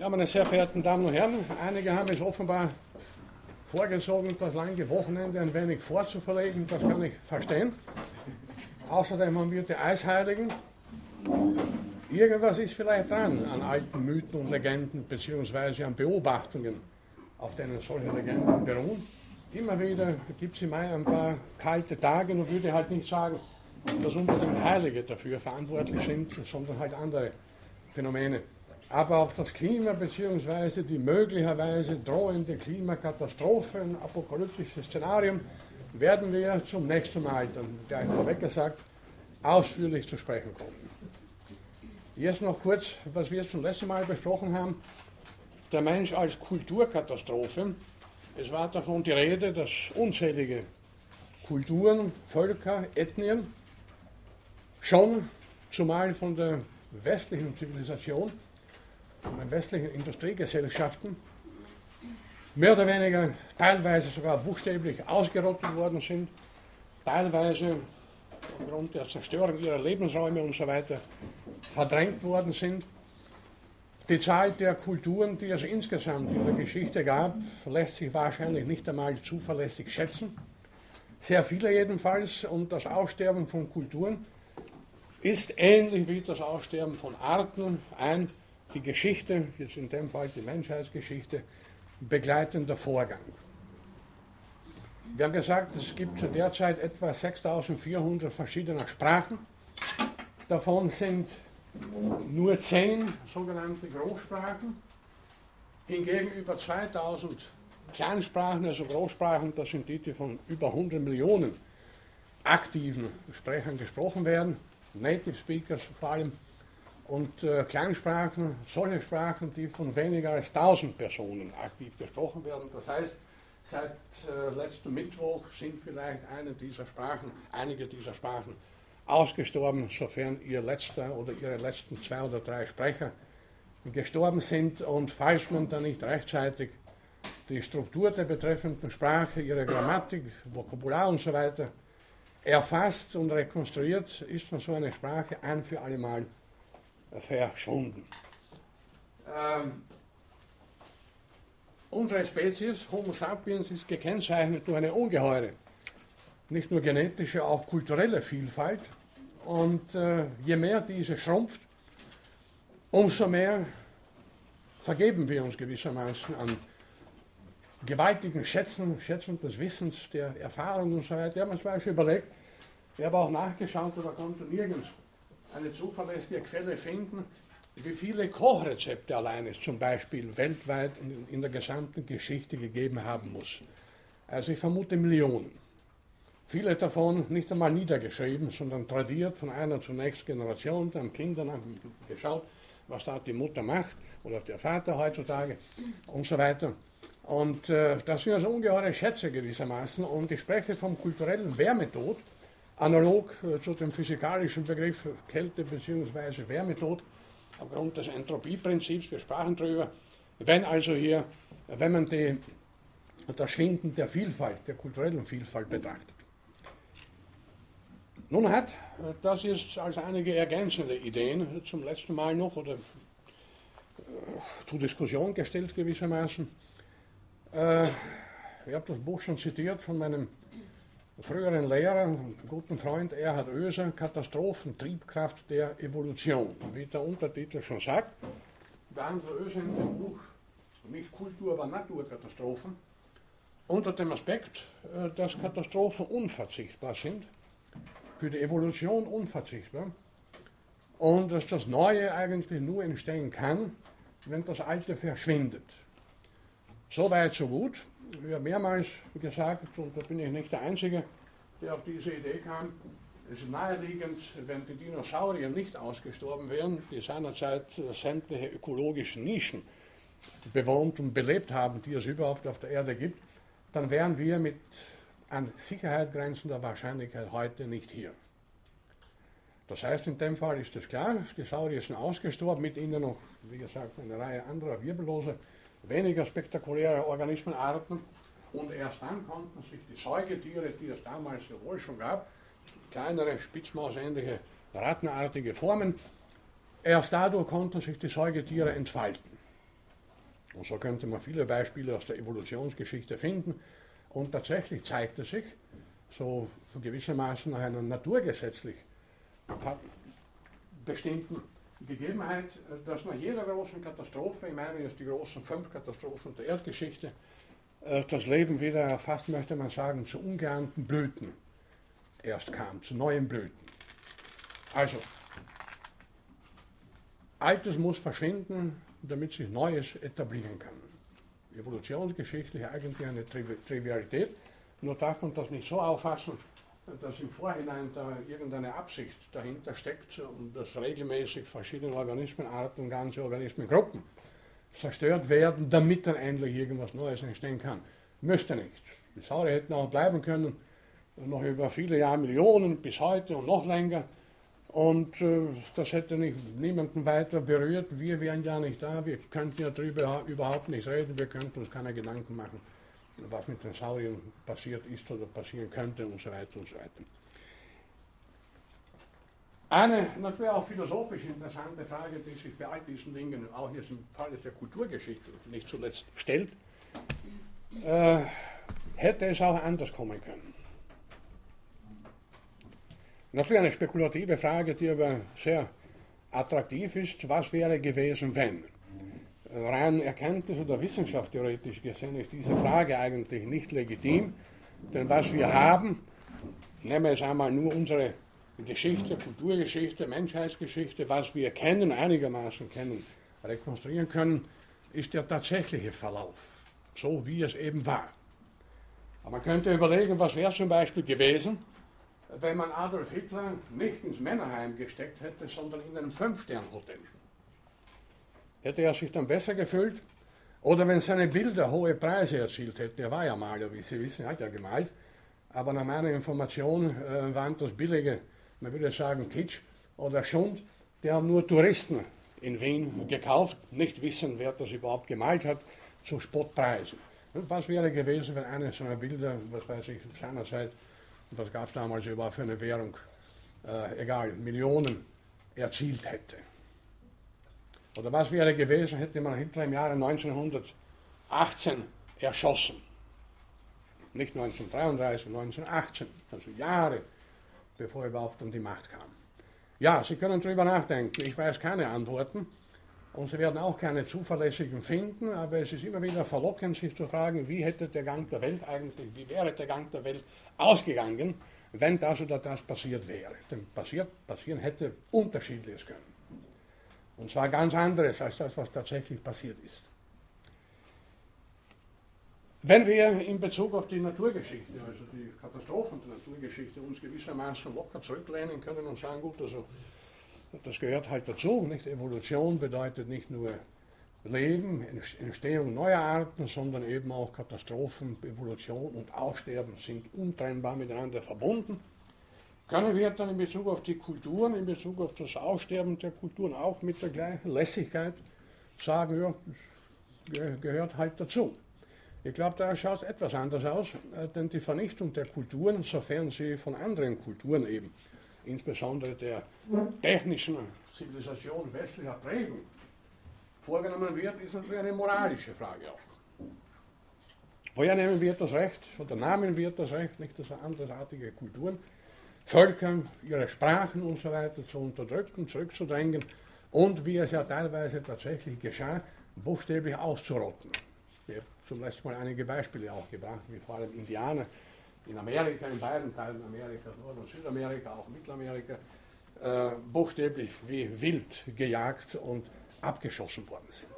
Ja, meine sehr verehrten Damen und Herren, einige haben es offenbar vorgesogen, das lange Wochenende ein wenig vorzuverlegen, das kann ich verstehen. Außerdem haben wir die Eisheiligen. Irgendwas ist vielleicht dran an alten Mythen und Legenden, beziehungsweise an Beobachtungen, auf denen solche Legenden beruhen. Immer wieder gibt es im Mai ein paar kalte Tage und würde halt nicht sagen, dass unbedingt Heilige dafür verantwortlich sind, sondern halt andere Phänomene. Aber auf das Klima bzw. die möglicherweise drohende Klimakatastrophe, ein apokalyptisches Szenarium, werden wir zum nächsten Mal, dann gleich vorweg gesagt, ausführlich zu sprechen kommen. Jetzt noch kurz, was wir zum letzten Mal besprochen haben, der Mensch als Kulturkatastrophe. Es war davon die Rede, dass unzählige Kulturen, Völker, Ethnien schon, zumal von der westlichen Zivilisation, von den westlichen Industriegesellschaften mehr oder weniger teilweise sogar buchstäblich ausgerottet worden sind, teilweise aufgrund der Zerstörung ihrer Lebensräume und so weiter verdrängt worden sind. Die Zahl der Kulturen, die es insgesamt in der Geschichte gab, lässt sich wahrscheinlich nicht einmal zuverlässig schätzen. Sehr viele jedenfalls. Und das Aussterben von Kulturen ist ähnlich wie das Aussterben von Arten ein die Geschichte, jetzt in dem Fall die Menschheitsgeschichte, begleitender Vorgang. Wir haben gesagt, es gibt derzeit etwa 6400 verschiedene Sprachen. Davon sind nur 10 sogenannte Großsprachen. Hingegen über 2000 Kleinsprachen, also Großsprachen, das sind die, die von über 100 Millionen aktiven Sprechern gesprochen werden, Native Speakers vor allem und äh, Kleinsprachen, solche Sprachen, die von weniger als 1000 Personen aktiv gesprochen werden. Das heißt, seit äh, letztem Mittwoch sind vielleicht eine dieser Sprachen, einige dieser Sprachen ausgestorben, sofern ihr letzter oder ihre letzten zwei oder drei Sprecher gestorben sind. Und falls man dann nicht rechtzeitig die Struktur der betreffenden Sprache, ihre Grammatik, Vokabular und so weiter erfasst und rekonstruiert, ist von so einer Sprache ein für alle Mal verschwunden. Ähm, unsere Spezies, Homo sapiens, ist gekennzeichnet durch eine ungeheure, nicht nur genetische, auch kulturelle Vielfalt. Und äh, je mehr diese schrumpft, umso mehr vergeben wir uns gewissermaßen an gewaltigen Schätzen, Schätzen des Wissens, der Erfahrung und so weiter. Wir haben uns zum Beispiel überlegt, ich habe auch nachgeschaut, aber konnte nirgends eine zuverlässige Quelle finden, wie viele Kochrezepte allein es zum Beispiel weltweit in, in der gesamten Geschichte gegeben haben muss. Also ich vermute Millionen. Viele davon nicht einmal niedergeschrieben, sondern tradiert von einer zur nächsten Generation. Dann Kindern haben geschaut, was da die Mutter macht oder der Vater heutzutage und so weiter. Und äh, das sind also ungeheure Schätze gewissermaßen. Und ich spreche vom kulturellen Wärmetod, analog äh, zu dem physikalischen Begriff Kälte bzw. Wärmetod aufgrund des Entropieprinzips, wir sprachen darüber. Wenn also hier, wenn man die, das Schwinden der Vielfalt, der kulturellen Vielfalt betrachtet. Nun hat, das ist als einige ergänzende Ideen zum letzten Mal noch oder äh, zur Diskussion gestellt gewissermaßen. Äh, ich habe das Buch schon zitiert von meinem früheren Lehrer guten Freund Erhard Oeser, Katastrophen, Triebkraft der Evolution. Wie der Untertitel schon sagt, behandelt Oeser in dem Buch nicht Kultur, aber Naturkatastrophen unter dem Aspekt, äh, dass Katastrophen unverzichtbar sind, für die Evolution unverzichtbar und dass das Neue eigentlich nur entstehen kann, wenn das Alte verschwindet. So weit, so gut ja, mehrmals gesagt, und da bin ich nicht der Einzige, der auf diese Idee kam, es ist naheliegend, wenn die Dinosaurier nicht ausgestorben wären, die seinerzeit sämtliche ökologischen Nischen bewohnt und belebt haben, die es überhaupt auf der Erde gibt, dann wären wir mit an Sicherheit grenzender Wahrscheinlichkeit heute nicht hier. Das heißt, in dem Fall ist es klar, die Saurier sind ausgestorben, mit ihnen noch, wie gesagt, eine Reihe anderer wirbelloser weniger spektakuläre Organismenarten. Und erst dann konnten sich die Säugetiere, die es damals ja wohl schon gab, kleinere, spitzmausähnliche, rattenartige Formen, erst dadurch konnten sich die Säugetiere entfalten. Und so könnte man viele Beispiele aus der Evolutionsgeschichte finden. Und tatsächlich zeigt es sich, so gewissermaßen nach einer naturgesetzlich bestimmten Gegebenheit, dass nach jeder großen Katastrophe, ich meine jetzt die großen fünf Katastrophen der Erdgeschichte, äh, das Leben wieder fast, möchte man sagen, zu ungeahnten Blüten erst kam, zu neuen Blüten. Also, Altes muss verschwinden, damit sich Neues etablieren kann. Evolutionsgeschichtlich eigentlich eine Trivialität, nur darf man das nicht so auffassen, dass im Vorhinein da irgendeine Absicht dahinter steckt und dass regelmäßig verschiedene Organismenarten, ganze Organismengruppen zerstört werden, damit dann endlich irgendwas Neues entstehen kann. Müsste nicht. Die Säure hätten auch bleiben können, noch über viele Jahre, Millionen bis heute und noch länger. Und äh, das hätte nicht, niemanden weiter berührt. Wir wären ja nicht da, wir könnten ja darüber überhaupt nicht reden, wir könnten uns keine Gedanken machen, was mit den Sauriern passiert ist oder passieren könnte und so weiter und so weiter. Eine natürlich auch philosophisch interessante Frage, die sich bei all diesen Dingen, auch jetzt im Fall der Kulturgeschichte nicht zuletzt stellt, äh, hätte es auch anders kommen können. Natürlich eine spekulative Frage, die aber sehr attraktiv ist. Was wäre gewesen, wenn? Rein erkenntnis- oder wissenschaftstheoretisch gesehen ist diese Frage eigentlich nicht legitim, denn was wir haben, nehmen wir es einmal nur unsere Geschichte, Kulturgeschichte, Menschheitsgeschichte, was wir kennen, einigermaßen kennen, rekonstruieren können, ist der tatsächliche Verlauf, so wie es eben war. Aber man könnte überlegen, was wäre zum Beispiel gewesen, wenn man Adolf Hitler nicht ins Männerheim gesteckt hätte, sondern in einem Fünf-Stern-Hotel. Hätte er sich dann besser gefühlt? Oder wenn seine Bilder hohe Preise erzielt hätten, er war ja Maler, wie Sie wissen, er hat ja gemalt, aber nach meiner Information äh, waren das billige man würde sagen Kitsch oder Schund, die haben nur Touristen in Wien gekauft, nicht wissen, wer das überhaupt gemalt hat, zu Spottpreisen. Was wäre gewesen, wenn eine so einer Bilder, was weiß ich, seinerzeit, was gab es damals überhaupt für eine Währung, äh, egal, Millionen erzielt hätte? Oder was wäre gewesen, hätte man Hitler im Jahre 1918 erschossen? Nicht 1933, 1918, also Jahre bevor er überhaupt an die Macht kam. Ja, Sie können darüber nachdenken. Ich weiß keine Antworten und Sie werden auch keine zuverlässigen finden, aber es ist immer wieder verlockend, sich zu fragen, wie hätte der Gang der Welt eigentlich, wie wäre der Gang der Welt ausgegangen, wenn das oder das passiert wäre. Denn passiert, passieren hätte unterschiedliches können. Und zwar ganz anderes als das, was tatsächlich passiert ist. Wenn wir in Bezug auf die Naturgeschichte, also die Katastrophen der Naturgeschichte, uns gewissermaßen locker zurücklehnen können und sagen, gut, also das gehört halt dazu. Nicht? Evolution bedeutet nicht nur Leben, Entstehung neuer Arten, sondern eben auch Katastrophen, Evolution und Aussterben sind untrennbar miteinander verbunden. Können wir dann in Bezug auf die Kulturen, in Bezug auf das Aussterben der Kulturen auch mit der gleichen Lässigkeit sagen, ja, das gehört halt dazu. Ich glaube, da schaut es etwas anders aus, äh, denn die Vernichtung der Kulturen, sofern sie von anderen Kulturen eben, insbesondere der technischen Zivilisation westlicher Prägung, vorgenommen wird, ist natürlich eine moralische Frage auch. Woher nehmen wir das Recht, oder nahmen wir das Recht, nicht dass andersartige Kulturen, Völker, ihre Sprachen und so weiter zu unterdrücken, zurückzudrängen und, wie es ja teilweise tatsächlich geschah, buchstäblich auszurotten. Ich habe zum letzten Mal einige Beispiele auch gebracht, wie vor allem Indianer in Amerika, in beiden Teilen Amerikas, Nord- und Südamerika, auch Mittelamerika, äh, buchstäblich wie wild gejagt und abgeschossen worden sind.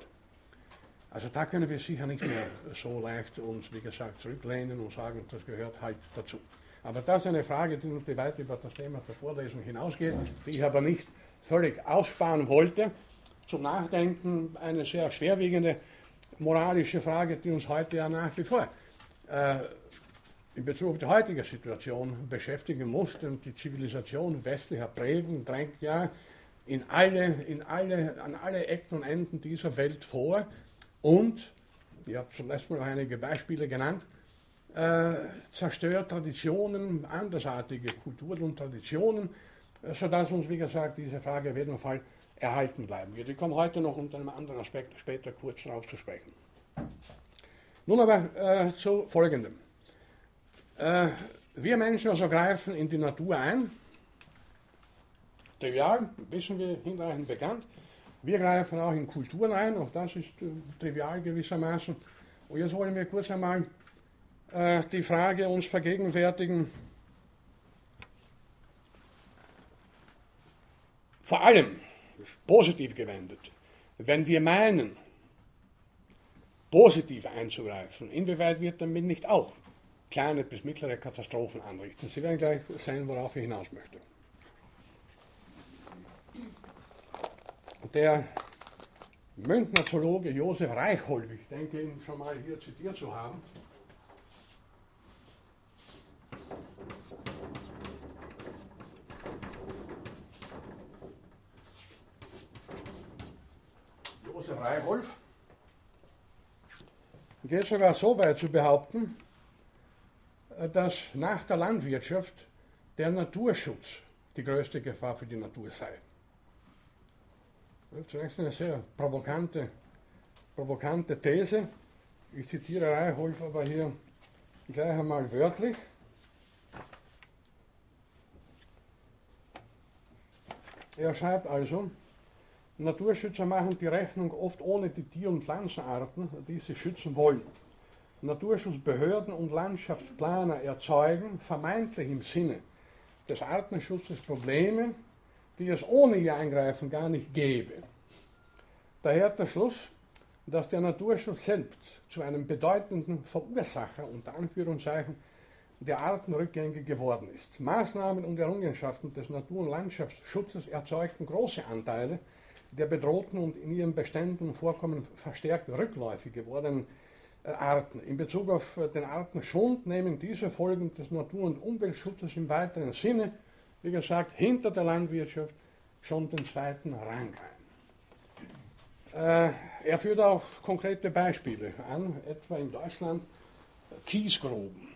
Also da können wir sicher nicht mehr so leicht uns, wie gesagt, zurücklehnen und sagen, das gehört halt dazu. Aber das ist eine Frage, die weit über das Thema der Vorlesung hinausgeht, die ich aber nicht völlig aussparen wollte. Zum Nachdenken eine sehr schwerwiegende moralische Frage, die uns heute ja nach wie vor äh, in Bezug auf die heutige Situation beschäftigen muss, denn die Zivilisation westlicher Prägung drängt ja in alle, in alle, an alle Ecken und Enden dieser Welt vor und, ich habe zum letzten Mal einige Beispiele genannt, äh, zerstört Traditionen, andersartige Kulturen und Traditionen, äh, sodass uns, wie gesagt, diese Frage auf jeden Fall erhalten bleiben wird. Ich komme heute noch unter einem anderen Aspekt später kurz darauf zu sprechen. Nun aber äh, zu Folgendem. Äh, wir Menschen also greifen in die Natur ein. Trivial, wissen wir hinreichend bekannt. Wir greifen auch in Kulturen ein, auch das ist äh, trivial gewissermaßen. Und jetzt wollen wir kurz einmal äh, die Frage uns vergegenwärtigen, vor allem positiv gewendet, wenn wir meinen, positiv einzugreifen, inwieweit wird damit nicht auch kleine bis mittlere Katastrophen anrichten? Sie werden gleich sehen, worauf ich hinaus möchte. Der Münchner Zoologe Josef Reichhold, ich denke ihn schon mal hier zitiert zu haben, Josef Reichholf geht sogar so weit zu behaupten, dass nach der Landwirtschaft der Naturschutz die größte Gefahr für die Natur sei. Zunächst eine sehr provokante, provokante These. Ich zitiere Reichholf aber hier gleich einmal wörtlich. Er schreibt also, Naturschützer machen die Rechnung oft ohne die Tier- und Pflanzenarten, die sie schützen wollen. Naturschutzbehörden und Landschaftsplaner erzeugen, vermeintlich im Sinne des Artenschutzes, Probleme, die es ohne ihr Eingreifen gar nicht gäbe. Daher der Schluss, dass der Naturschutz selbst zu einem bedeutenden Verursacher unter Anführungszeichen der Artenrückgänge geworden ist. Maßnahmen und Errungenschaften des Natur- und Landschaftsschutzes erzeugten große Anteile der bedrohten und in ihren Beständen Vorkommen verstärkt rückläufig gewordenen äh, Arten. In Bezug auf äh, den Artenschwund nehmen diese Folgen des Natur- und Umweltschutzes im weiteren Sinne wie gesagt, hinter der Landwirtschaft schon den zweiten Rang ein. Äh, er führt auch konkrete Beispiele an, etwa in Deutschland Kiesgruben.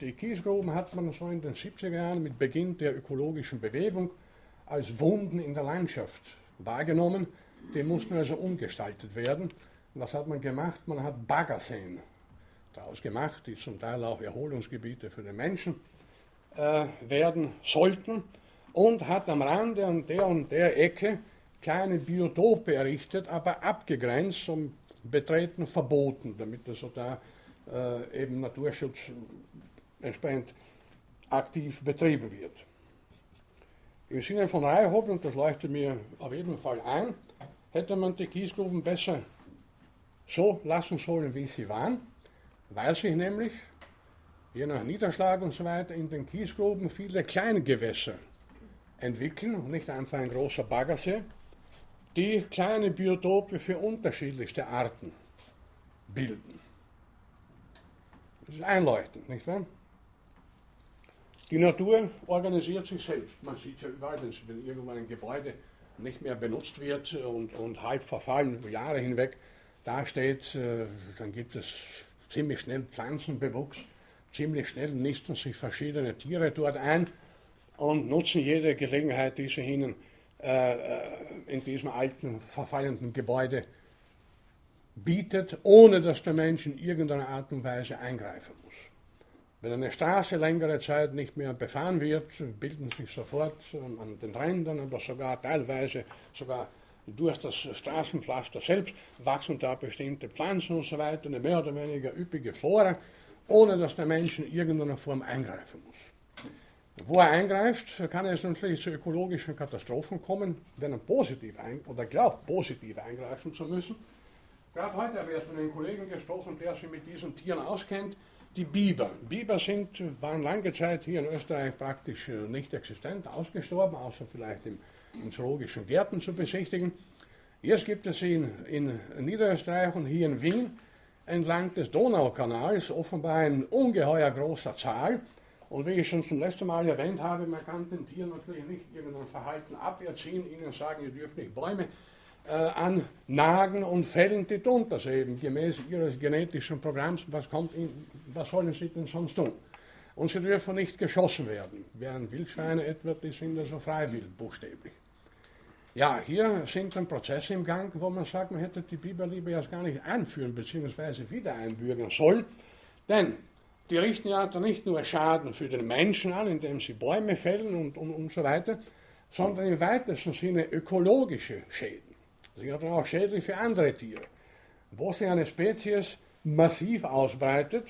Die Kiesgruben hat man so in den 70er Jahren mit Beginn der ökologischen Bewegung als Wunden in der Landschaft wahrgenommen. Die mussten also umgestaltet werden. Was hat man gemacht? Man hat Baggerseen daraus gemacht, die zum Teil auch Erholungsgebiete für den Menschen äh, werden sollten und hat am Rande an der und der Ecke kleine Biotope errichtet, aber abgegrenzt und betreten verboten, damit also da äh, eben Naturschutz entsprechend aktiv betrieben wird. Im Sinne von Reihoff, und das leuchtet mir auf jeden Fall ein, hätte man die Kiesgruben besser so lassen sollen, wie sie waren, weil sich nämlich je nach Niederschlag und so weiter in den Kiesgruben viele kleine Gewässer entwickeln, nicht einfach ein großer Baggersee, die kleine Biotope für unterschiedlichste Arten bilden. Das ist einleuchtend, nicht wahr? Die Natur organisiert sich selbst. Man sieht ja überall, wenn irgendwann ein Gebäude nicht mehr benutzt wird und, und halb verfallen Jahre hinweg dasteht, äh, dann gibt es ziemlich schnell Pflanzenbewuchs ziemlich schnell nisten sich verschiedene Tiere dort ein und nutzen jede Gelegenheit, die sie ihnen äh, äh, in diesem alten, verfallenden Gebäude bietet, ohne dass der Mensch in irgendeiner Art und Weise eingreifen. Wenn eine Straße längere Zeit nicht mehr befahren wird, bilden sich sofort an den Rändern oder sogar teilweise sogar durch das Straßenpflaster selbst wachsen da bestimmte Pflanzen und so weiter, eine mehr oder weniger üppige Flora ohne dass der Mensch in irgendeiner Form eingreifen muss. Wo er eingreift, kann es natürlich zu ökologischen Katastrophen kommen, wenn er positiv oder glaubt, positiv eingreifen zu müssen. Gerade heute habe ich erst mit einem Kollegen gesprochen, der sich mit diesen Tieren auskennt. Die Biber. Biber sind, waren lange Zeit hier in Österreich praktisch äh, nicht existent, ausgestorben, außer vielleicht in, in zoologischen Gärten zu besichtigen. Jetzt gibt es sie in, in Niederösterreich und hier in Wien entlang des Donaukanals, offenbar in ungeheuer großer Zahl. Und wie ich schon zum letzten Mal erwähnt habe, man kann den Tieren natürlich nicht irgendein Verhalten aberziehen, ihnen sagen, ihr dürft nicht Bäume äh, annagen und fällen die tun das eben gemäß ihres genetischen Programms. Was, kommt in, was sollen sie denn sonst tun? Und sie dürfen nicht geschossen werden, während Wildschweine etwa, die sind also freiwillig, buchstäblich. Ja, hier sind dann Prozesse im Gang, wo man sagt, man hätte die Bibel lieber erst gar nicht einführen bzw. wieder einbürgern sollen. Denn die richten ja dann nicht nur Schaden für den Menschen an, indem sie Bäume fällen und, und, und so weiter, sondern im weitesten Sinne ökologische Schäden. Sie haben auch schädlich für andere Tiere. Wo sich eine Spezies massiv ausbreitet,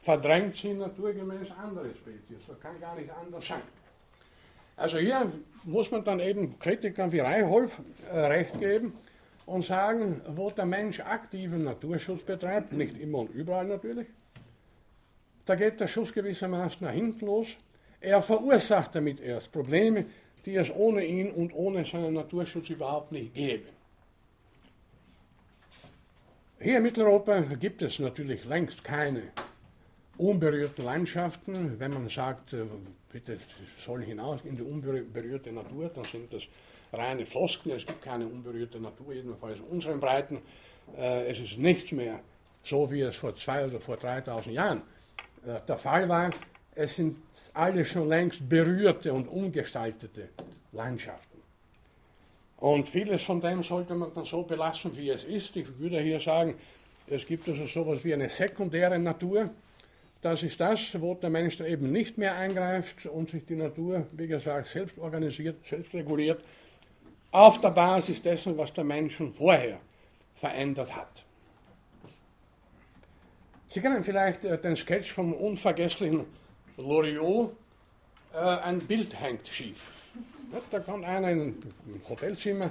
verdrängt sie naturgemäß andere Spezies. Das kann gar nicht anders sein. Also hier muss man dann eben Kritikern wie Reichholf äh, recht geben und sagen, wo der Mensch aktiven Naturschutz betreibt, nicht immer und überall natürlich, da geht der Schuss gewissermaßen nach hinten los. Er verursacht damit erst Probleme, die es ohne ihn und ohne seinen Naturschutz überhaupt nicht gäbe. Hier in Mitteleuropa gibt es natürlich längst keine unberührten Landschaften. Wenn man sagt, äh, bitte soll hinaus in die unberührte Natur, dann sind das reine Floskeln. Es gibt keine unberührte Natur, jedenfalls in unseren Breiten. Äh, es ist nichts mehr so, wie es vor zwei oder vor 3000 Jahren äh, der Fall war. Es sind alle schon längst berührte und umgestaltete Landschaften. Und vieles von dem sollte man dann so belassen, wie es ist. Ich würde hier sagen, es gibt also sowas wie eine sekundäre Natur. Das ist das, wo der Mensch eben nicht mehr eingreift und sich die Natur, wie gesagt, selbst organisiert, selbst reguliert, auf der Basis dessen, was der Mensch schon vorher verändert hat. Sie kennen vielleicht äh, den Sketch vom unvergesslichen Loriot, äh, ein Bild hängt schief. Da kommt einer in ein Hotelzimmer,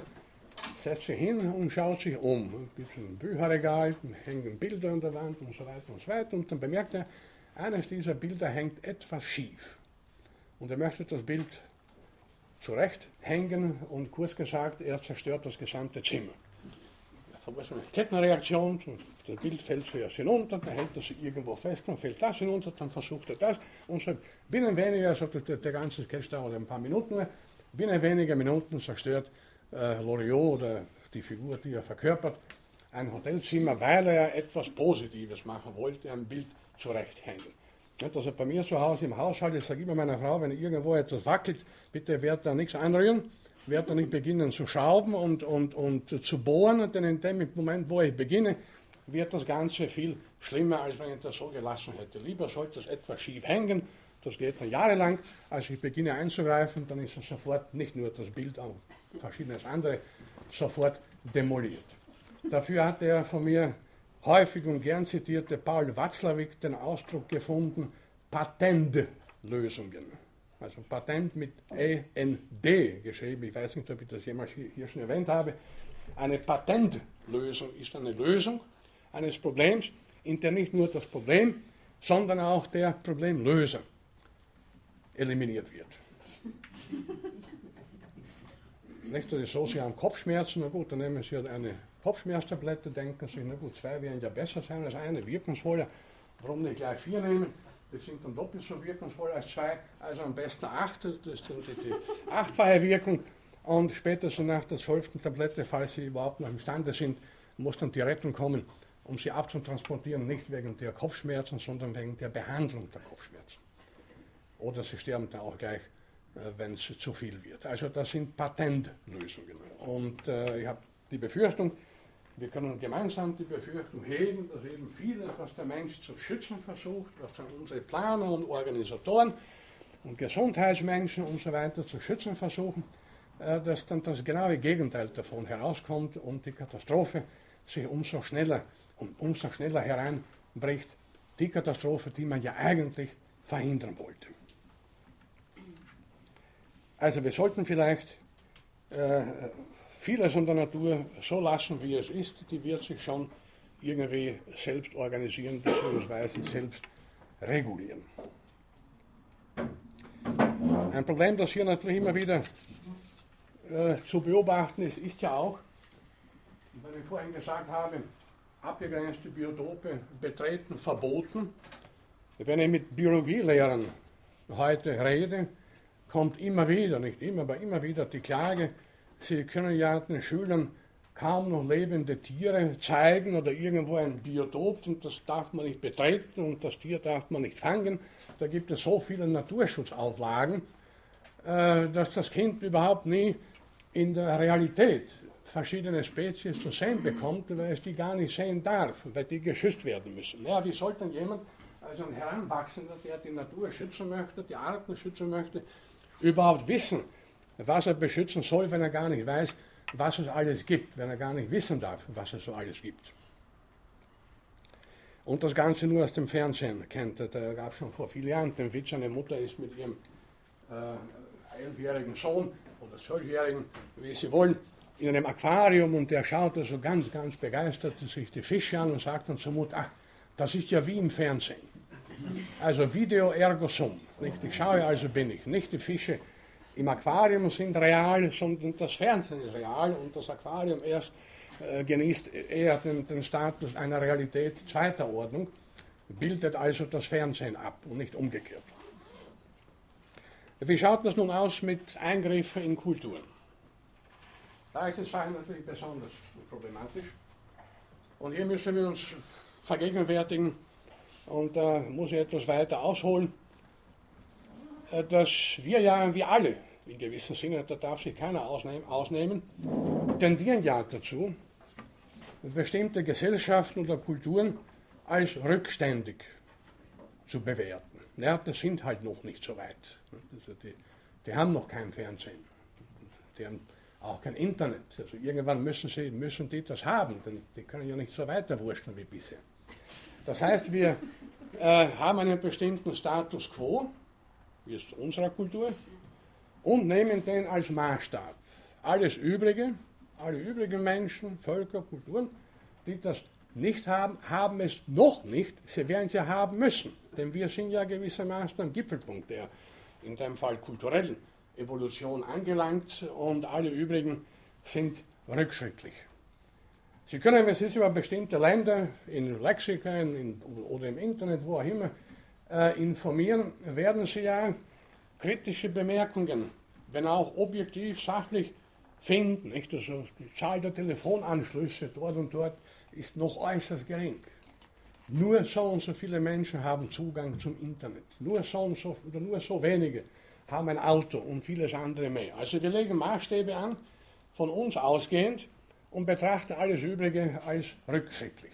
setzt sich hin und schaut sich um. Es gibt ein Bücherregal, hängen Bilder an der Wand und so weiter und so weiter. Und dann bemerkt er, eines dieser Bilder hängt etwas schief. Und er möchte das Bild zurechthängen und kurz gesagt, er zerstört das gesamte Zimmer. Er Kettenreaktion, das Bild fällt zuerst hinunter, dann hält sich irgendwo fest, dann fällt das hinunter, dann versucht er das. Und so binnen weniger, also der, der ganze Sketch dauert ein paar Minuten nur, binnen weniger Minuten zerstört äh, Loriot oder die Figur, die er verkörpert, ein Hotelzimmer, weil er etwas Positives machen wollte, ein Bild zurechthängen. Also bei mir zu Hause im Haushalt, ich sage immer meiner Frau, wenn irgendwo etwas wackelt, bitte werd da nichts anrühren, werd da nicht beginnen zu schrauben und, und, und zu bohren, denn in dem Moment, wo ich beginne, wird das Ganze viel schlimmer, als wenn ich das so gelassen hätte. Lieber sollte es etwas schief hängen, das geht dann jahrelang. Als ich beginne einzugreifen, dann ist es sofort nicht nur das Bild, auch verschiedenes andere, sofort demoliert. Dafür hat er von mir häufig und gern zitierte Paul Watzlawick den Ausdruck gefunden, Patentlösungen. Also Patent mit E-N-D geschrieben, ich weiß nicht, ob ich das jemals hier schon erwähnt habe. Eine Patentlösung ist eine Lösung eines Problems, in der nicht nur das Problem, sondern auch der Problemlöser eliminiert wird. Nicht, das ist so, Sie haben Kopfschmerzen, na gut, dann nehmen Sie halt eine Kopfschmerztablette, denken Sie, na gut, zwei werden ja besser sein als eine, wirkungsvoller. Warum nicht gleich vier nehmen? Die sind dann doppelt so wirkungsvoll als zwei, also am besten acht, das ist die, die achtfache Wirkung. Und spätestens nach der zwölften Tablette, falls Sie überhaupt noch imstande sind, muss dann die Rettung kommen, um Sie abzutransportieren, nicht wegen der Kopfschmerzen, sondern wegen der Behandlung der Kopfschmerzen. Oder Sie sterben dann auch gleich äh, wenn es zu viel wird. Also das sind Patentlösungen. Und äh, ich habe die Befürchtung, wir können gemeinsam die Befürchtung hegen, dass eben vieles, was der Mensch zu schützen versucht, was dann unsere Planer und Organisatoren und Gesundheitsmenschen und so weiter zu schützen versuchen, äh, dass dann das genaue Gegenteil davon herauskommt und die Katastrophe sich umso schneller und umso schneller hereinbricht. Die Katastrophe, die man ja eigentlich verhindern wollte. Also wir sollten vielleicht äh, vieles an der Natur so lassen, wie es ist. Die wird sich schon irgendwie selbst organisieren bzw. selbst regulieren. Ein Problem, das hier natürlich immer wieder äh, zu beobachten ist, ist ja auch, weil ich vorhin gesagt habe, abgegrenzte Biotope betreten, verboten. Wenn ich mit Biologielehrern heute rede, kommt immer wieder, nicht immer, aber immer wieder die Klage, sie können ja den Schülern kaum noch lebende Tiere zeigen oder irgendwo ein Biotop und das darf man nicht betreten und das Tier darf man nicht fangen. Da gibt es so viele Naturschutzauflagen, äh, dass das Kind überhaupt nie in der Realität verschiedene Spezies zu sehen bekommt, weil es die gar nicht sehen darf, weil die geschützt werden müssen. Ja, wie soll denn jemand, also ein Heranwachsender, der die Natur schützen möchte, die Arten schützen möchte, überhaupt wissen, was er beschützen soll, wenn er gar nicht weiß, was es alles gibt, wenn er gar nicht wissen darf, was es so alles gibt. Und das Ganze nur aus dem Fernsehen kennt. Da gab es schon vor vielen Jahren den Witz, eine Mutter ist mit ihrem äh, elfjährigen Sohn oder zwölfjährigen, wie sie wollen, in einem Aquarium und der schaut also ganz, ganz begeistert sich die Fische an und sagt dann zur Mutter, ach, das ist ja wie im Fernsehen. Also Video ergo sum. Nicht? Ich schaue, also bin ich. Nicht die Fische im Aquarium sind real, sondern das Fernsehen ist real und das Aquarium erst äh, genießt eher den, den Status einer Realität zweiter Ordnung, bildet also das Fernsehen ab und nicht umgekehrt. Wie schaut das nun aus mit Eingriffen in Kulturen? Da ist Sache natürlich besonders problematisch. Und hier müssen wir uns vergegenwärtigen, und da muss ich etwas weiter ausholen, äh, dass wir ja, wie alle, in gewissem Sinne, da darf sich keiner ausnehmen, tendieren ja dazu, bestimmte Gesellschaften oder Kulturen als rückständig zu bewerten. Ja, das sind halt noch nicht so weit. Also die, die haben noch kein Fernsehen. Die haben auch kein Internet. Also irgendwann müssen, sie, müssen die das haben, denn die können ja nicht so weiterwurschteln wie bisher. Das heißt, wir äh, haben einen bestimmten Status quo, wie es unserer Kultur, und nehmen den als Maßstab. Alles Übrige, alle übrigen Menschen, Völker, Kulturen, die das nicht haben, haben es noch nicht, sie werden es ja haben müssen. Denn wir sind ja gewissermaßen am Gipfelpunkt der, in dem Fall kulturellen Evolution angelangt und alle übrigen sind rückschrittlich. Sie können, sich über bestimmte Länder in Lexikon in, oder im Internet, wo auch immer, äh, informieren, werden Sie ja kritische Bemerkungen, wenn auch objektiv, sachlich, finden. Nicht? Also die Zahl der Telefonanschlüsse dort und dort ist noch äußerst gering. Nur so und so viele Menschen haben Zugang zum Internet. Nur so und so, oder nur so wenige haben ein Auto und vieles andere mehr. Also wir legen Maßstäbe an, von uns ausgehend, und betrachten alles Übrige als rückschrittlich.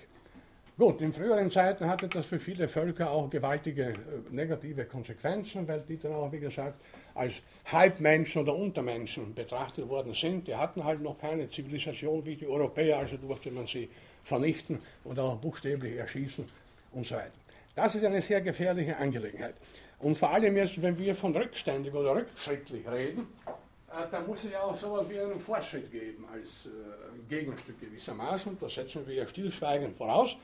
Gut, in früheren Zeiten hatte das für viele Völker auch gewaltige äh, negative Konsequenzen, weil die dann auch, wie gesagt, als Halbmenschen oder Untermenschen betrachtet worden sind. Die hatten halt noch keine Zivilisation wie die Europäer, also durfte man sie vernichten oder auch buchstäblich erschießen und so weiter. Das ist eine sehr gefährliche Angelegenheit. Und vor allem jetzt, wenn wir von rückständig oder rückschrittlich reden, da muss es ja auch so etwas wie einen Fortschritt geben als äh, Gegenstück gewissermaßen. Da setzen wir ja stillschweigend voraus.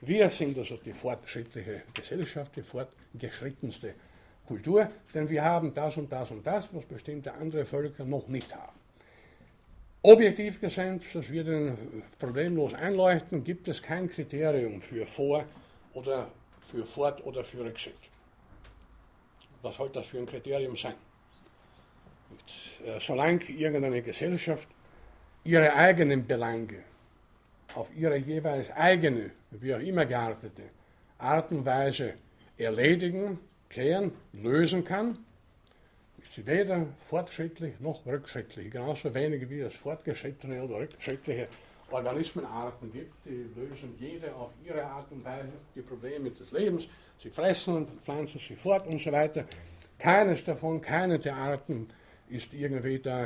Wir sind also die fortschrittliche Gesellschaft, die fortgeschrittenste Kultur, denn wir haben das und das und das, was bestimmte andere Völker noch nicht haben. Objektiv gesehen, das wir den problemlos einleuchten, gibt es kein Kriterium für Vor- oder für Fort- oder für Rückschritt. Was soll das für ein Kriterium sein? Äh, solange irgendeine Gesellschaft ihre eigenen Belange auf ihre jeweils eigene, wie auch immer geartete Art und Weise erledigen, klären, lösen kann, ist sie weder fortschrittlich noch rückschrittlich. Genauso wenig wie es fortgeschrittene oder rückschrittliche Organismenarten gibt, die lösen jede auf ihre Art und Weise die Probleme des Lebens. Sie fressen und pflanzen sich fort und so weiter. Keines davon, keine der Arten ist irgendwie da,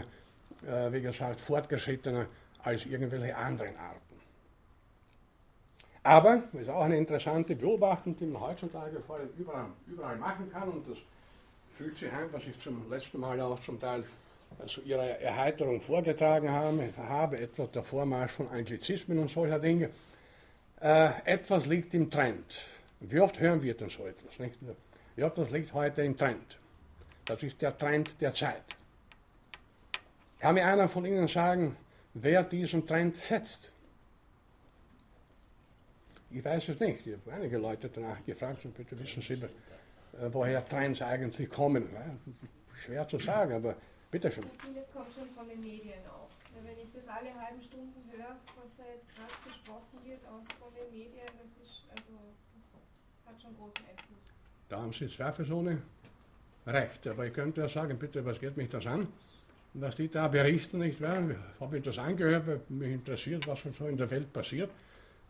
äh, wie gesagt, fortgeschrittener als irgendwelche anderen Arten. Aber, das ist auch eine interessante Beobachtung, die man heutzutage vor allem überall, überall machen kann, und das fühlt sich ein, was ich zum letzten Mal auch zum Teil zu ihrer Erheiterung vorgetragen habe, habe etwa der Vormarsch von Anglizismen und solcher Dinge. Äh, etwas liegt im Trend. Wie oft hören wir denn so etwas? Nicht? Ja, das liegt heute im Trend. Das ist der Trend der Zeit. Kann mir einer von Ihnen sagen, wer diesen Trend setzt? Ich weiß es nicht. Ich habe einige Leute danach gefragt und bitte wissen Sie, äh, woher Trends eigentlich kommen. Schwer zu sagen, aber bitteschön. Ich finde, es kommt schon von den Medien auch. Wenn ich das alle halben Stunden höre, was da jetzt gerade besprochen wird, auch von den Medien, das ist, also, das hat schon großen Einfluss. Da haben Sie zweifelsohne recht. Aber ich könnte ja sagen, bitte, was geht mich das an? Was die da berichten, nicht wahr? Ich habe das angehört, weil mich interessiert, was so in der Welt passiert.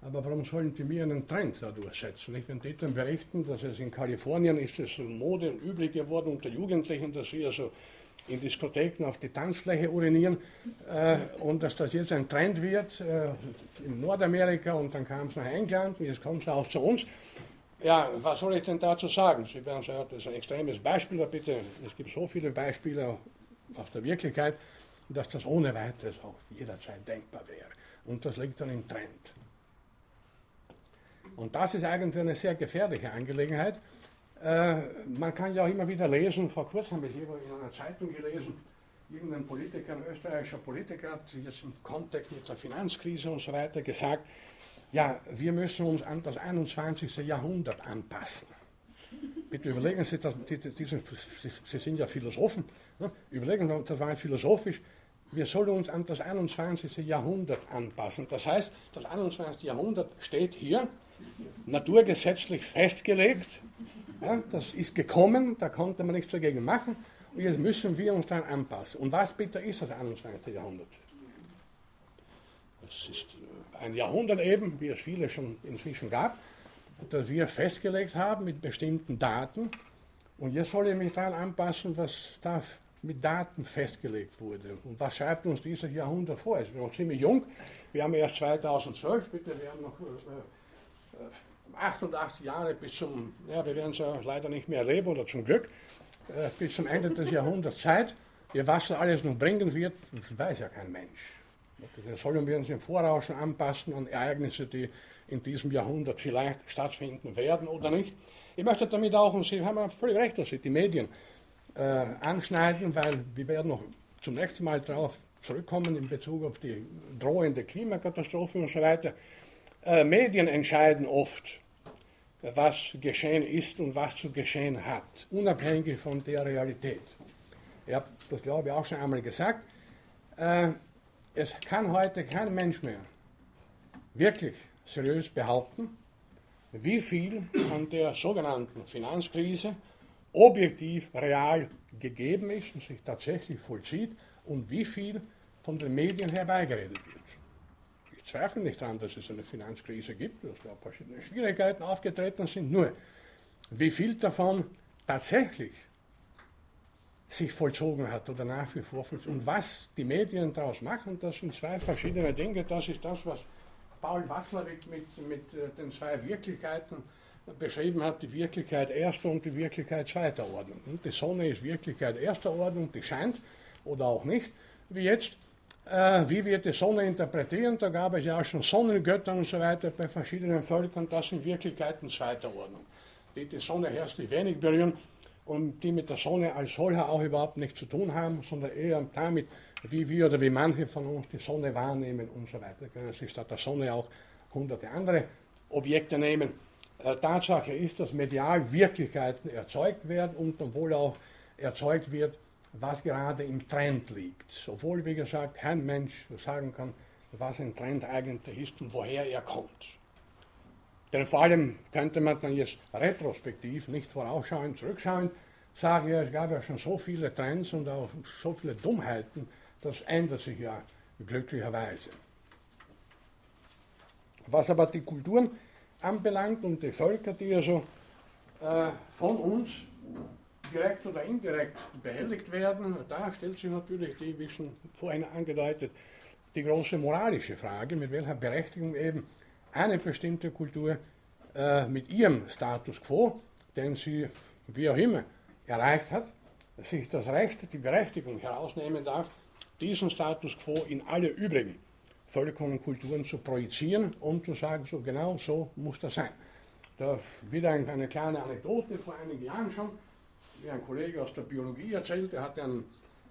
Aber warum sollen die mir einen Trend da durchsetzen? Nicht? Wenn die dann berichten, dass es in Kalifornien ist es Mode und üblich geworden unter Jugendlichen, dass sie also in Diskotheken auf die Tanzfläche urinieren äh, und dass das jetzt ein Trend wird äh, in Nordamerika und dann kam es nach England und jetzt kommt es auch zu uns. Ja, was soll ich denn dazu sagen? Sie werden sagen, das ist ein extremes Beispiel, aber bitte, es gibt so viele Beispiele aus der Wirklichkeit, dass das ohne weiteres auch jederzeit denkbar wäre. Und das liegt dann im Trend. Und das ist eigentlich eine sehr gefährliche Angelegenheit. Äh, man kann ja auch immer wieder lesen, vor kurzem habe ich in einer Zeitung gelesen, irgendein Politiker, ein österreichischer Politiker hat jetzt im Kontext mit der Finanzkrise und so weiter gesagt, ja, wir müssen uns an das 21. Jahrhundert anpassen. Bitte überlegen Sie, das, die, die, Sie, Sie, sind ja Philosophen, ne? überlegen Sie, das war philosophisch, wir sollen uns an das 21. Jahrhundert anpassen. Das heißt, das 21. Jahrhundert steht hier, naturgesetzlich festgelegt, ja, das ist gekommen, da konnte man nichts dagegen machen und jetzt müssen wir uns dann anpassen. Und was bitte ist das 21. Jahrhundert? Das ist ein Jahrhundert eben, wie es viele schon inzwischen gab, das wir festgelegt haben mit bestimmten Daten. Und jetzt soll ich mich daran anpassen, was da mit Daten festgelegt wurde. Und was schreibt uns dieses Jahrhundert vor? Wir sind noch ziemlich jung. Wir haben erst 2012, bitte, wir haben noch äh, 88 äh, Jahre bis zum, ja, wir werden es ja leider nicht mehr erleben, oder zum Glück, äh, bis zum Ende des Jahrhunderts Zeit. Ihr was alles noch bringen wird, das weiß ja kein Mensch. Da sollen wir uns im Voraus schon anpassen an Ereignisse, die in diesem Jahrhundert vielleicht stattfinden werden oder nicht. Ich möchte damit auch, und Sie haben völlig recht, dass Sie die Medien äh, anschneiden, weil wir werden noch zum nächsten Mal darauf zurückkommen in Bezug auf die drohende Klimakatastrophe und so weiter. Äh, Medien entscheiden oft, was geschehen ist und was zu geschehen hat, unabhängig von der Realität. Ich habe das, glaube ich, auch schon einmal gesagt. Äh, es kann heute kein Mensch mehr wirklich seriös behaupten, wie viel von der sogenannten Finanzkrise objektiv, real gegeben ist und sich tatsächlich vollzieht und wie viel von den Medien herbeigeredet wird. Ich zweifle nicht daran, dass es eine Finanzkrise gibt, dass da verschiedene Schwierigkeiten aufgetreten sind, nur wie viel davon tatsächlich sich vollzogen hat oder nach wie vor vollzogen. Und was die Medien daraus machen, das sind zwei verschiedene Dinge. Das ist das, was Paul Watzlawick mit, mit äh, den zwei Wirklichkeiten beschrieben hat, die Wirklichkeit erster und die Wirklichkeit zweiter Ordnung. Die Sonne ist Wirklichkeit erster Ordnung, die scheint oder auch nicht, wie jetzt. Äh, wie wir die Sonne interpretieren, da gab es ja auch schon Sonnengötter und so weiter bei verschiedenen Völkern, das sind Wirklichkeiten zweiter Ordnung, die die Sonne herzlich wenig berühren und die mit der Sonne als solcher auch überhaupt nichts zu tun haben, sondern eher damit, wie wir oder wie manche von uns die Sonne wahrnehmen und so weiter. Können sich statt der Sonne auch hunderte andere Objekte nehmen. Äh, Tatsache ist, dass medial Wirklichkeiten erzeugt werden und dann wohl auch erzeugt wird, was gerade im Trend liegt. Obwohl, wie gesagt, kein Mensch sagen kann, was ein Trend eigentlich ist und woher er kommt. Denn vor allem könnte man dann jetzt retrospektiv, nicht vorausschauend, zurückschauend, sagen, ja, es gab ja schon so viele Trends und auch so viele Dummheiten, das ändert sich ja glücklicherweise. Was aber die Kulturen anbelangt und die Völker, die also äh, von uns direkt oder indirekt behelligt werden, da stellt sich natürlich die, wie schon vorhin angedeutet, die große moralische Frage, mit welcher Berechtigung eben eine bestimmte Kultur äh, mit ihrem Status quo, den sie wie auch immer erreicht hat, sich das Recht, die Berechtigung herausnehmen darf, diesen Status quo in alle übrigen Völker und Kulturen zu projizieren und zu sagen, so genau so muss das sein. Da wieder eine kleine Anekdote vor einigen Jahren schon, wie ein Kollege aus der Biologie erzählt, er hatte einen,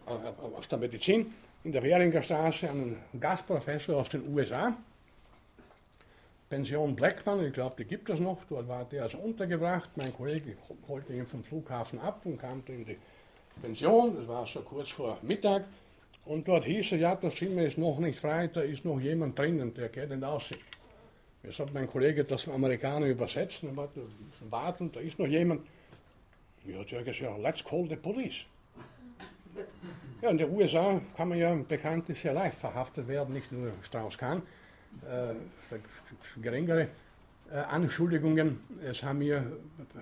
äh aus der Medizin in der Währinger Straße einen Gastprofessor aus den USA, Pension Blackman, ich glaube, die gibt es noch, dort war der also untergebracht. Mein Kollege holte ihn vom Flughafen ab und kam in die Pension, das war so kurz vor Mittag. Und dort hieß es, ja, das Zimmer ist noch nicht frei, da ist noch jemand drinnen, der geht nicht aussehen. Jetzt hat mein Kollege das Amerikaner übersetzt und hat warten, da ist noch jemand. Ja, hat er gesagt, let's call the police. Ja, in den USA kann man ja bekanntlich sehr leicht verhaftet werden, nicht nur Strauss-Kahn. Äh, geringere äh, Anschuldigungen. Es haben mir,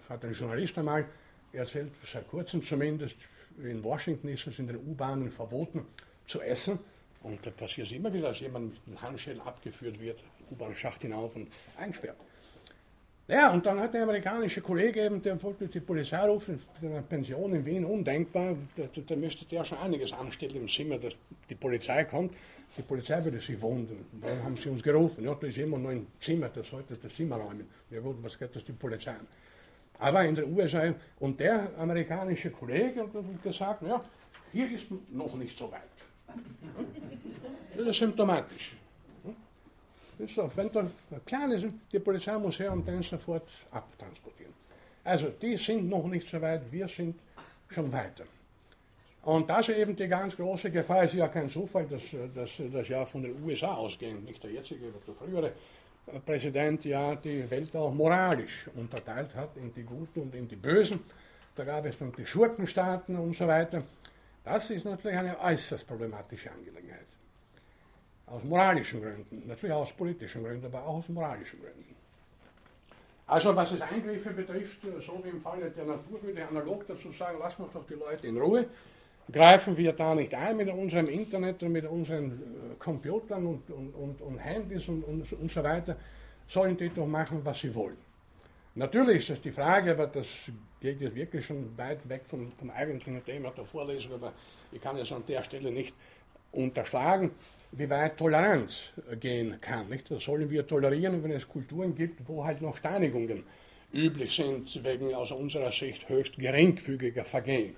hat ein Journalist einmal erzählt, seit kurzem zumindest, in Washington ist es in den U-Bahnen verboten zu essen. Und da passiert es immer wieder, dass jemand mit einem Handschellen abgeführt wird, U-Bahn-Schacht hinauf und eingesperrt. Ja, und dann hat der amerikanische Kollege eben, der wollte die Polizei rufen, in einer Pension in Wien, undenkbar, da, da müsste der schon einiges anstellen im Zimmer, dass die Polizei kommt. Die Polizei würde sich wundern. Warum haben sie uns gerufen? Ja, da ist immer noch ein Zimmer, das sollte das Zimmer räumen. Ja gut, was geht das die Polizei an? Aber in den USA, und der amerikanische Kollege hat gesagt, ja, hier ist noch nicht so weit. Das ist symptomatisch. Ist so, wenn da klein ist, die Polizei muss her und dann sofort abtransportieren. Also die sind noch nicht so weit, wir sind schon weiter. Und das ist eben die ganz große Gefahr. Ist ja kein Zufall, dass, dass das ja von den USA ausging, nicht der jetzige, aber der frühere Präsident ja die Welt auch moralisch unterteilt hat in die Guten und in die Bösen. Da gab es dann die Schurkenstaaten und so weiter. Das ist natürlich eine äußerst problematische Angelegenheit. Aus moralischen Gründen, natürlich aus politischen Gründen, aber auch aus moralischen Gründen. Also was es Eingriffe betrifft, so wie im Falle der Natur, würde ich analog dazu sagen, lassen wir doch die Leute in Ruhe. Greifen wir da nicht ein mit unserem Internet und mit unseren äh, Computern und, und, und, und Handys und, und, und so weiter, sollen die doch machen, was sie wollen. Natürlich ist das die Frage, aber das geht jetzt wirklich schon weit weg vom, vom eigentlichen Thema der Vorlesung, aber ich kann es an der Stelle nicht unterschlagen wie weit Toleranz gehen kann. Nicht? Das sollen wir tolerieren, wenn es Kulturen gibt, wo halt noch Steinigungen üblich sind, wegen aus unserer Sicht höchst geringfügiger Vergehen.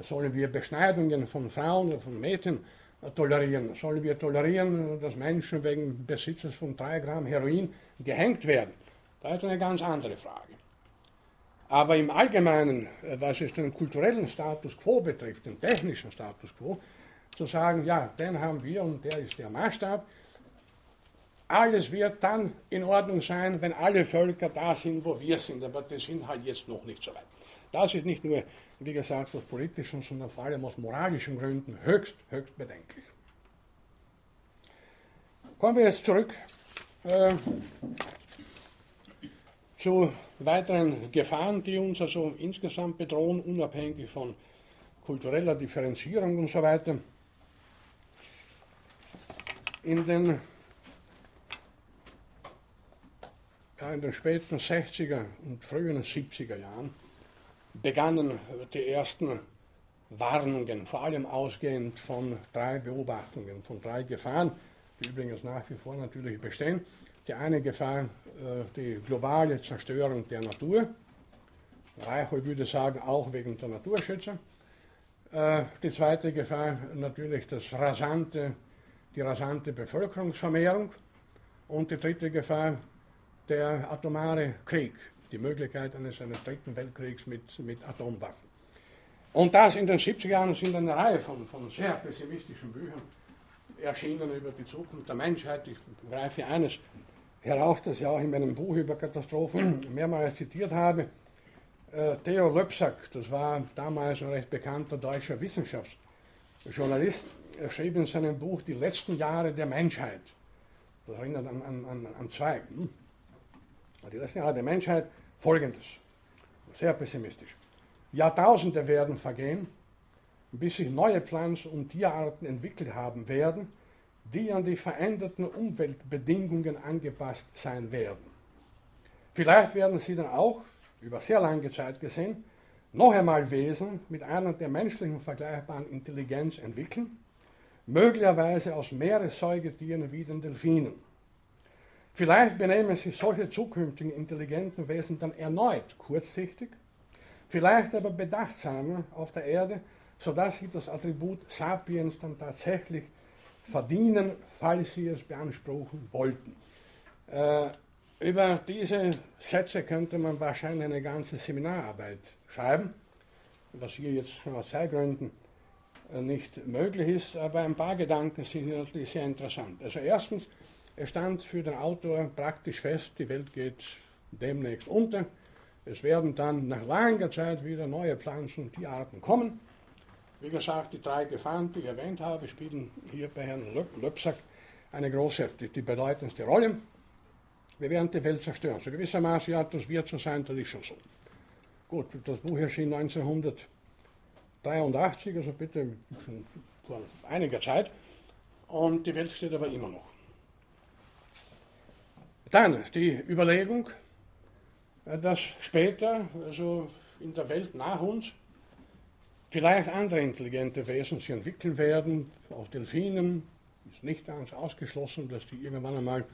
Sollen wir Beschneidungen von Frauen oder von Mädchen tolerieren. Sollen wir tolerieren, dass Menschen wegen Besitzes von drei Gramm Heroin gehängt werden? Das ist eine ganz andere Frage. Aber im Allgemeinen, was es den kulturellen Status quo betrifft, den technischen Status quo, zu sagen, ja, den haben wir und der ist der Maßstab. Alles wird dann in Ordnung sein, wenn alle Völker da sind, wo wir sind, aber die sind halt jetzt noch nicht so weit. Das ist nicht nur, wie gesagt, aus politischen, sondern vor allem aus moralischen Gründen höchst, höchst bedenklich. Kommen wir jetzt zurück äh, zu weiteren Gefahren, die uns also insgesamt bedrohen, unabhängig von kultureller Differenzierung und so weiter in den, ja, in den späten 60er und frühen 70er Jahren begannen die ersten Warnungen, vor allem ausgehend von drei Beobachtungen, von drei Gefahren, die übrigens nach wie vor natürlich bestehen. Die eine Gefahr, äh, die globale Zerstörung der Natur. Reichel würde sagen, auch wegen der Naturschützer. Äh, die zweite Gefahr natürlich das rasante die rasante Bevölkerungsvermehrung und die dritte Gefahr, der atomare Krieg, die Möglichkeit eines, eines dritten Weltkriegs mit, mit Atomwaffen. Und das in den 70er Jahren sind eine Reihe von, von sehr pessimistischen Büchern erschienen über die Zukunft der Menschheit. Ich greife eines heraus, das ich auch in meinem Buch über Katastrophen mehrmals zitiert habe. Äh, Theo Löpsack, das war damals ein recht bekannter deutscher Wissenschaftsjournalist, er schrieb in seinem Buch Die letzten Jahre der Menschheit. Das erinnert an, an, an, an zwei. Hm? Die letzten Jahre der Menschheit folgendes. Sehr pessimistisch. Jahrtausende werden vergehen, bis sich neue Pflanzen- und Tierarten entwickelt haben werden, die an die veränderten Umweltbedingungen angepasst sein werden. Vielleicht werden sie dann auch, über sehr lange Zeit gesehen, noch einmal Wesen mit einer der menschlichen vergleichbaren Intelligenz entwickeln, möglicherweise aus Meeressäugetieren wie den Delfinen. Vielleicht benehmen sich solche zukünftigen intelligenten Wesen dann erneut kurzsichtig, vielleicht aber bedachtsamer auf der Erde, sodass sie das Attribut Sapiens dann tatsächlich verdienen, falls sie es beanspruchen wollten. Äh, über diese Sätze könnte man wahrscheinlich eine ganze Seminararbeit schreiben, was hier jetzt schon aus Zeitgründen nicht möglich ist, aber ein paar Gedanken sind natürlich sehr interessant. Also erstens, es stand für den Autor praktisch fest, die Welt geht demnächst unter. Es werden dann nach langer Zeit wieder neue Pflanzen und Tierarten kommen. Wie gesagt, die drei Gefahren, die ich erwähnt habe, spielen hier bei Herrn Löpsack eine große, die, die bedeutendste Rolle. Wir werden die Welt zerstören. So gewissermaßen, ja, das wird so sein, das ist schon so. Gut, das Buch erschien 1983, also bitte schon vor einiger Zeit. Und die Welt steht aber immer noch. Dann die Überlegung, dass später, also in der Welt nach uns, vielleicht andere intelligente Wesen sich entwickeln werden, aus Delfinen, ist nicht ganz ausgeschlossen, dass die irgendwann einmal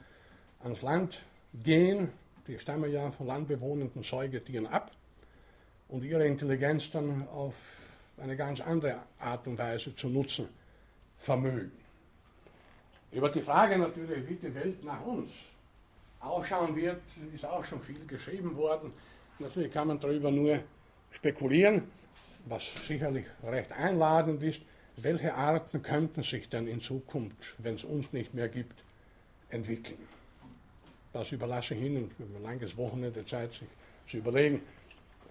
ans Land gehen, die stammen ja von landbewohnenden Säugetieren ab und ihre Intelligenz dann auf eine ganz andere Art und Weise zu nutzen vermögen. Über die Frage natürlich, wie die Welt nach uns ausschauen wird, ist auch schon viel geschrieben worden. Natürlich kann man darüber nur spekulieren, was sicherlich recht einladend ist. Welche Arten könnten sich denn in Zukunft, wenn es uns nicht mehr gibt, entwickeln? Das überlasse ich Ihnen ein langes Wochenende Zeit, sich zu überlegen,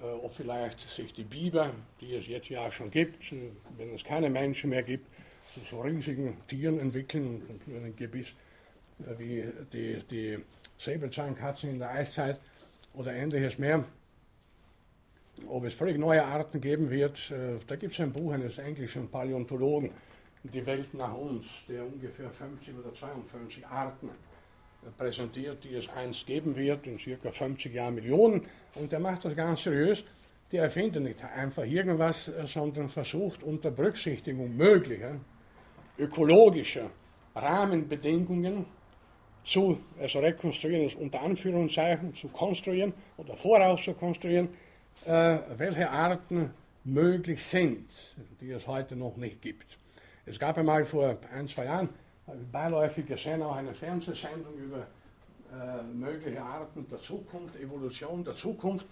äh, ob vielleicht sich die Biber, die es jetzt ja schon gibt, wenn es keine Menschen mehr gibt, zu so riesigen Tieren entwickeln und Gebiss äh, wie die, die Säbelzahnkatzen in der Eiszeit oder ähnliches mehr. Ob es völlig neue Arten geben wird, da gibt es ein Buch eines englischen Paläontologen, Die Welt nach uns, der ungefähr 50 oder 52 Arten präsentiert, die es einst geben wird, in circa 50 Jahren Millionen. Und der macht das ganz seriös. Der erfindet nicht einfach irgendwas, sondern versucht unter Berücksichtigung möglicher ökologischer Rahmenbedingungen zu, also rekonstruieren, unter Anführungszeichen zu konstruieren oder voraus zu konstruieren, äh, welche Arten möglich sind, die es heute noch nicht gibt. Es gab einmal vor ein, zwei Jahren beiläufig gesehen auch eine Fernsehsendung über äh, mögliche Arten der Zukunft, Evolution der Zukunft.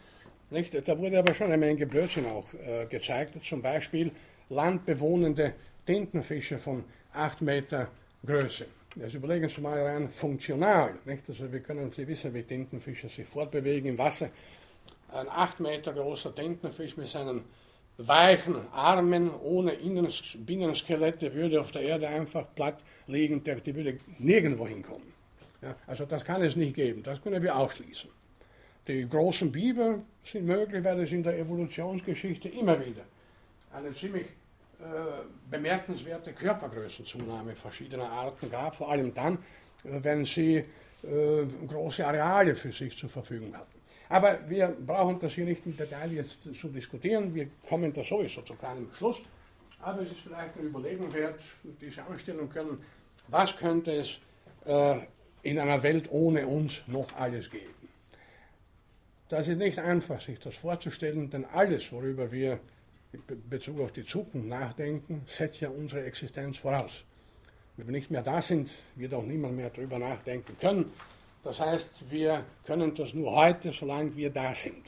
Nicht? Da wurde aber schon eine Menge Blödsinn auch äh, gezeigt, zum Beispiel landbewohnende Tintenfische von 8 Meter Größe. Also überlegen Sie mal rein funktional. Nicht? Also wir können Sie wissen, wie Tintenfische sich fortbewegen im Wasser. Ein 8 Meter großer Tintenfisch mit seinen weichen Armen ohne Innens Binnenskelette würde auf der Erde einfach platt liegen, der, die würde nirgendwo hinkommen. Ja, also das kann es nicht geben, das können wir ausschließen. Die großen Biber sind möglich, weil es in der Evolutionsgeschichte immer wieder eine ziemlich äh, bemerkenswerte Körpergrößenzunahme verschiedener Arten gab, vor allem dann, äh, wenn sie äh, große Areale für sich zur Verfügung hatten. Aber wir brauchen das hier nicht im Detail jetzt zu diskutieren. Wir kommen da sowieso zu keinem Schluss. Aber es ist vielleicht eine Überlegung wert, diese anstellen können, was könnte es äh, in einer Welt ohne uns noch alles geben. Das ist nicht einfach, sich das vorzustellen, denn alles, worüber wir in Bezug auf die Zukunft nachdenken, setzt ja unsere Existenz voraus. Wenn wir nicht mehr da sind, wird auch niemand mehr darüber nachdenken können. Das heißt, wir können das nur heute, solange wir da sind.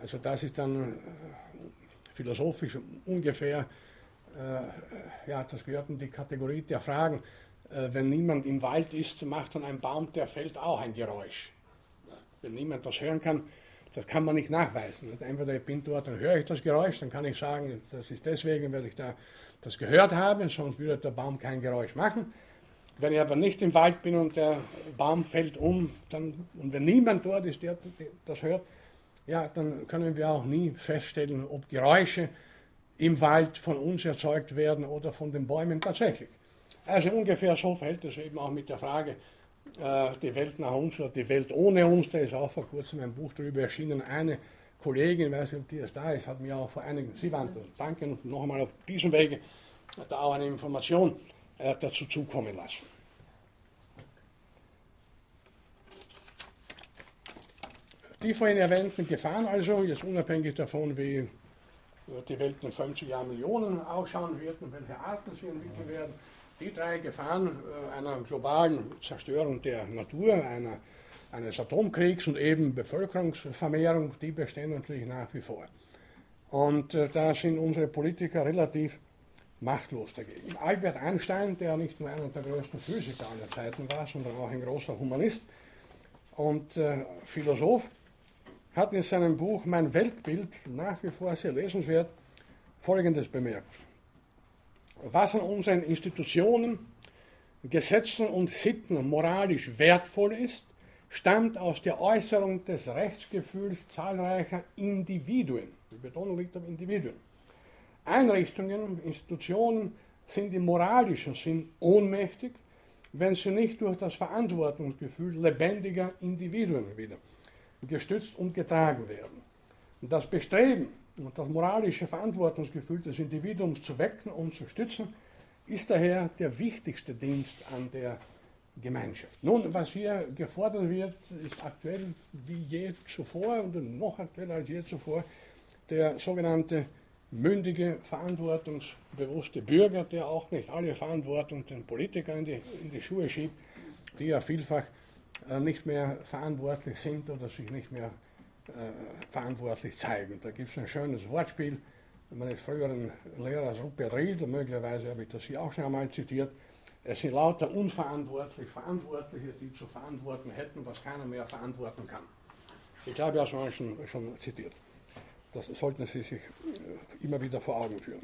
Also das ist dann äh, philosophisch ungefähr, äh, ja, das gehört in die Kategorie der Fragen. Äh, wenn niemand im Wald ist, macht dann ein Baum, der fällt auch ein Geräusch. Wenn niemand das hören kann, das kann man nicht nachweisen. Entweder ich bin dort, dann höre ich das Geräusch, dann kann ich sagen, das ist deswegen, weil ich da das gehört habe, sonst würde der Baum kein Geräusch machen. Wenn ich aber nicht im Wald bin und der Baum fällt um, dann, und wenn niemand dort ist, der das hört, ja, dann können wir auch nie feststellen, ob Geräusche im Wald von uns erzeugt werden oder von den Bäumen tatsächlich. Also ungefähr so verhält es eben auch mit der Frage, äh, die Welt nach uns oder die Welt ohne uns. Da ist auch vor kurzem ein Buch darüber erschienen. Eine Kollegin, weiß nicht, ob die jetzt da ist, hat mir auch vor einigen, Sie waren das, danke noch einmal auf diesem Wege, da auch eine Information äh, dazu zukommen lassen. Die vorhin erwähnten Gefahren also, jetzt unabhängig davon, wie äh, die Welt in 50 Jahren Millionen ausschauen wird und welche Arten sie entwickeln werden, die drei Gefahren äh, einer globalen Zerstörung der Natur, einer, eines Atomkriegs und eben Bevölkerungsvermehrung, die bestehen natürlich nach wie vor. Und äh, da sind unsere Politiker relativ machtlos dagegen. Albert Einstein, der nicht nur einer der größten Physiker aller Zeiten war, sondern auch ein großer Humanist und äh, Philosoph, hat in seinem Buch Mein Weltbild, nach wie vor sehr lesenswert, Folgendes bemerkt. Was an unseren Institutionen, Gesetzen und Sitten moralisch wertvoll ist, stammt aus der Äußerung des Rechtsgefühls zahlreicher Individuen. Die Betonung liegt auf Individuen. Einrichtungen, Institutionen sind im moralischen Sinn ohnmächtig, wenn sie nicht durch das Verantwortungsgefühl lebendiger Individuen wieder gestützt und getragen werden. Das Bestreben und das moralische Verantwortungsgefühl des Individuums zu wecken und zu stützen, ist daher der wichtigste Dienst an der Gemeinschaft. Nun, was hier gefordert wird, ist aktuell wie je zuvor und noch aktueller als je zuvor der sogenannte mündige, verantwortungsbewusste Bürger, der auch nicht alle Verantwortung den Politikern in die, in die Schuhe schiebt, die ja vielfach äh, nicht mehr verantwortlich sind oder sich nicht mehr äh, verantwortlich zeigen. Da gibt es ein schönes Wortspiel meines früheren Lehrers Rupert Riedl, möglicherweise habe ich das hier auch schon einmal zitiert. Es sind lauter unverantwortlich Verantwortliche, die zu verantworten hätten, was keiner mehr verantworten kann. Ich glaube, ja schon, schon, schon zitiert. Das sollten Sie sich äh, immer wieder vor Augen führen.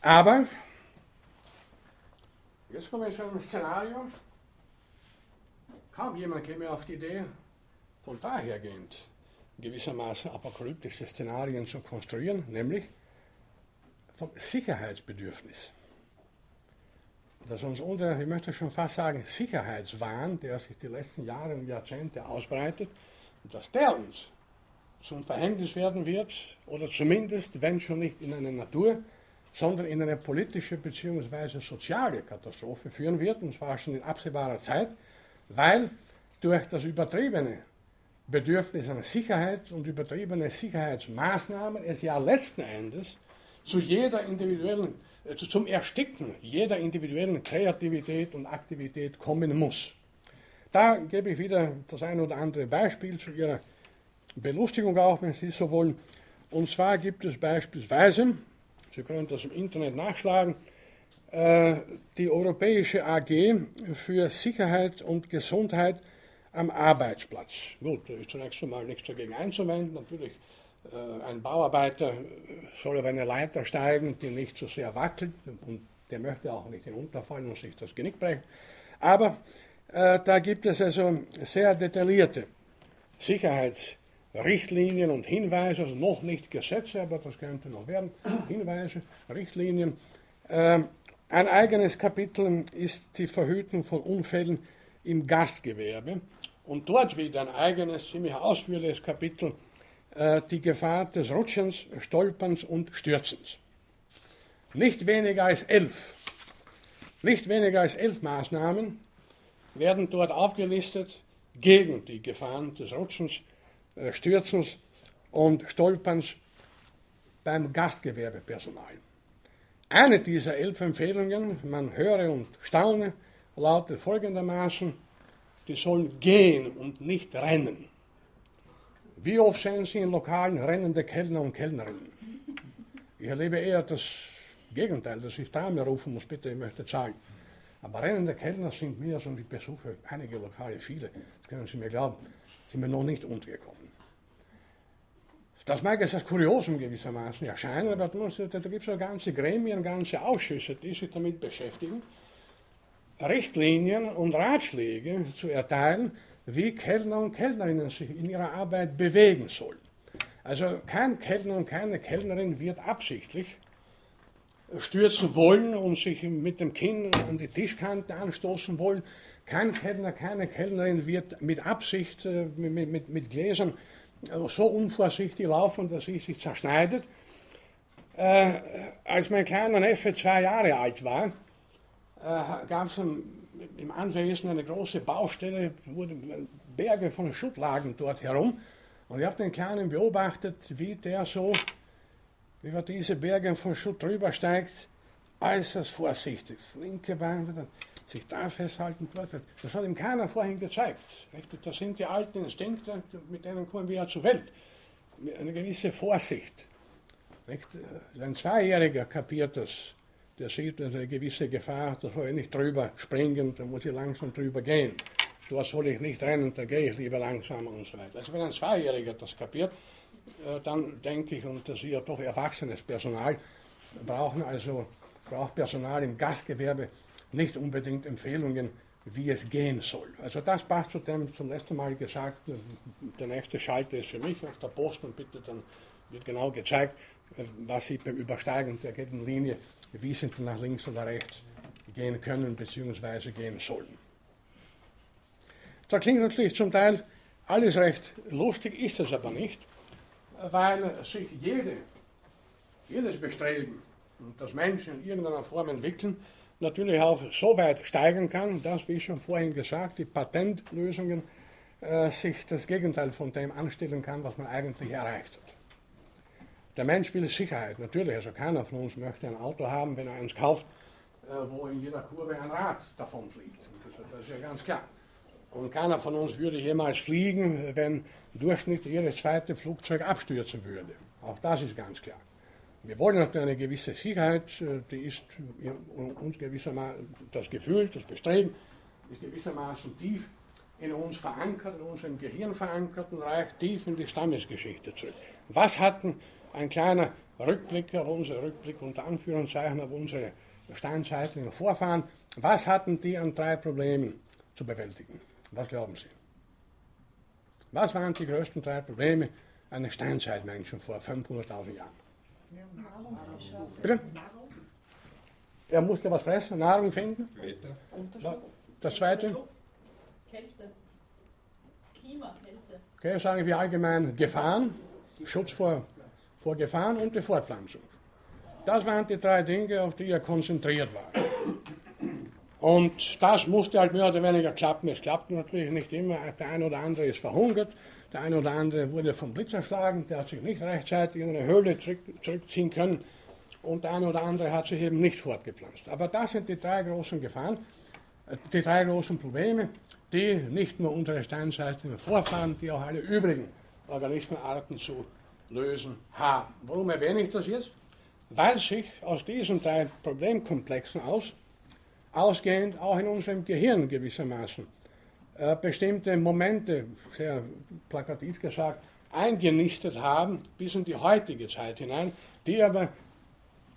Aber, jetzt kommen wir zu einem Szenario, kaum jemand käme auf die Idee, von dahergehend gewissermaßen apokalyptische Szenarien zu konstruieren, nämlich vom Sicherheitsbedürfnis. Dass uns unser, ich möchte schon fast sagen, Sicherheitswahn, der sich die letzten Jahre und Jahrzehnte ausbreitet, dass der uns zum Verhängnis werden wird, oder zumindest, wenn schon nicht in eine Natur, sondern in eine politische bzw. soziale Katastrophe führen wird, und zwar schon in absehbarer Zeit, weil durch das übertriebene Bedürfnis an Sicherheit und übertriebene Sicherheitsmaßnahmen es ja letzten Endes zu jeder individuellen, äh, zum Ersticken jeder individuellen Kreativität und Aktivität kommen muss. Da gebe ich wieder das ein oder andere Beispiel zu Ihrer Belustigung auch, wenn Sie so wollen. Und zwar gibt es beispielsweise, Sie können das im Internet nachschlagen, äh, die Europäische AG für Sicherheit und Gesundheit am Arbeitsplatz. Gut, da ist zunächst einmal nichts dagegen einzuwenden. Natürlich, äh, ein Bauarbeiter soll auf eine Leiter steigen, die nicht so sehr wackelt und der möchte auch nicht hinunterfallen und sich das Genick brechen. Aber da gibt es also sehr detaillierte Sicherheitsrichtlinien und Hinweise, also noch nicht Gesetze, aber das könnte noch werden, Hinweise, Richtlinien. Ähm, ein eigenes Kapitel ist die Verhütung von Unfällen im Gastgewerbe und dort wieder ein eigenes, ziemlich ausführliches Kapitel, äh, die Gefahr des Rutschens, Stolperns und Stürzens. Nicht weniger als elf, nicht weniger als elf Maßnahmen werden dort aufgelistet gegen die Gefahren des Rutschens, äh, Stürzens und Stolperns beim Gastgewerbepersonal. Eine dieser elf Empfehlungen, man höre und staune, lautet folgendermaßen, die sollen gehen und nicht rennen. Wie oft sehen Sie in Lokalen rennende Kellner und Kellnerinnen? Ich erlebe eher das Gegenteil, dass ich Dame rufen muss, bitte, ich möchte zahlen. Aber rennende Kellner sind mir, so die Besucher, einige Lokale, viele, das können Sie mir glauben, sind mir noch nicht untergekommen. Das mag jetzt als Kuriosum gewissermaßen erscheinen, aber da gibt es ja ganze Gremien, ganze Ausschüsse, die sich damit beschäftigen, Richtlinien und Ratschläge zu erteilen, wie Kellner und Kellnerinnen sich in ihrer Arbeit bewegen sollen. Also kein Kellner und keine Kellnerin wird absichtlich stürzen wollen und sich mit dem Kinn an die Tischkante anstoßen wollen. Kein Kellner, keine Kellnerin wird mit Absicht äh, mit, mit, mit Gläsern äh, so unvorsichtig laufen, dass sie sich zerschneidet. Äh, als mein kleiner Neffe zwei Jahre alt war, äh, gab es im Anwesen eine große Baustelle, wurden Berge von Schutt lagen dort herum. Und ich habe den Kleinen beobachtet, wie der so über diese Berge von Schutt drüber steigt, äußerst vorsichtig. Linke Bein, sich da festhalten. Das hat ihm keiner vorhin gezeigt. Das sind die alten Instinkte, mit denen kommen wir ja zur Welt. Eine gewisse Vorsicht. Ein Zweijähriger kapiert das. Der sieht eine gewisse Gefahr, da soll ich nicht drüber springen, da muss ich langsam drüber gehen. Dort soll ich nicht rennen, da gehe ich lieber langsamer und so weiter. Also wenn ein Zweijähriger das kapiert, dann denke ich, und das ist ja doch erwachsenes Personal, brauchen also, braucht Personal im Gastgewerbe nicht unbedingt Empfehlungen, wie es gehen soll. Also das passt zu dem zum letzten Mal gesagt, der nächste Schalter ist für mich auf der Post und bitte dann wird genau gezeigt, was Sie beim Übersteigen der wie Sie nach links oder rechts gehen können bzw. gehen sollen. Da klingt natürlich zum Teil alles recht lustig, ist es aber nicht, weil sich jede, jedes Bestreben, das Menschen in irgendeiner Form entwickeln, natürlich auch so weit steigern kann, dass, wie schon vorhin gesagt, die Patentlösungen äh, sich das Gegenteil von dem anstellen kann, was man eigentlich erreicht hat. Der Mensch will Sicherheit, natürlich, also keiner von uns möchte ein Auto haben, wenn er eins kauft, äh, wo in jeder Kurve ein Rad davon fliegt. Das, das ist ja ganz klar. Und keiner von uns würde jemals fliegen, wenn durchschnittlich jedes zweite Flugzeug abstürzen würde. Auch das ist ganz klar. Wir wollen natürlich eine gewisse Sicherheit, äh, die ist uns gewissermaßen, das Gefühl, das Bestreben ist gewissermaßen tief in uns verankert, in unserem Gehirn verankert und reicht tief in die Stammesgeschichte zurück. Was hatten ein kleiner Rückblick auf unsere Rückblick unter Anführungszeichen auf unsere steinzeitlichen Vorfahren, was hatten die an drei Problemen zu bewältigen? Was glauben Sie? Was waren die größten drei Probleme eines Steinzeitmenschen vor 500.000 Jahren? Bitte? Er musste was fressen, Nahrung finden. Das zweite? Kälte. Klima, Kälte. Okay, sagen wir allgemein Gefahren, Schutz vor, vor Gefahren und die Fortpflanzung. Das waren die drei Dinge, auf die er konzentriert war. Und das musste halt mehr oder weniger klappen. Es klappte natürlich nicht immer. Der eine oder andere ist verhungert. Der eine oder andere wurde vom Blitz erschlagen, der hat sich nicht rechtzeitig in eine Höhle zurück, zurückziehen können und der eine oder andere hat sich eben nicht fortgepflanzt. Aber das sind die drei großen Gefahren, äh, die drei großen Probleme, die nicht nur unsere steinzeitlichen Vorfahren, die auch alle übrigen Organismenarten zu lösen haben. Warum erwähne ich das jetzt? Weil sich aus diesen drei Problemkomplexen aus, ausgehend auch in unserem Gehirn gewissermaßen äh, bestimmte Momente, sehr plakativ gesagt, eingenistet haben bis in die heutige Zeit hinein, die aber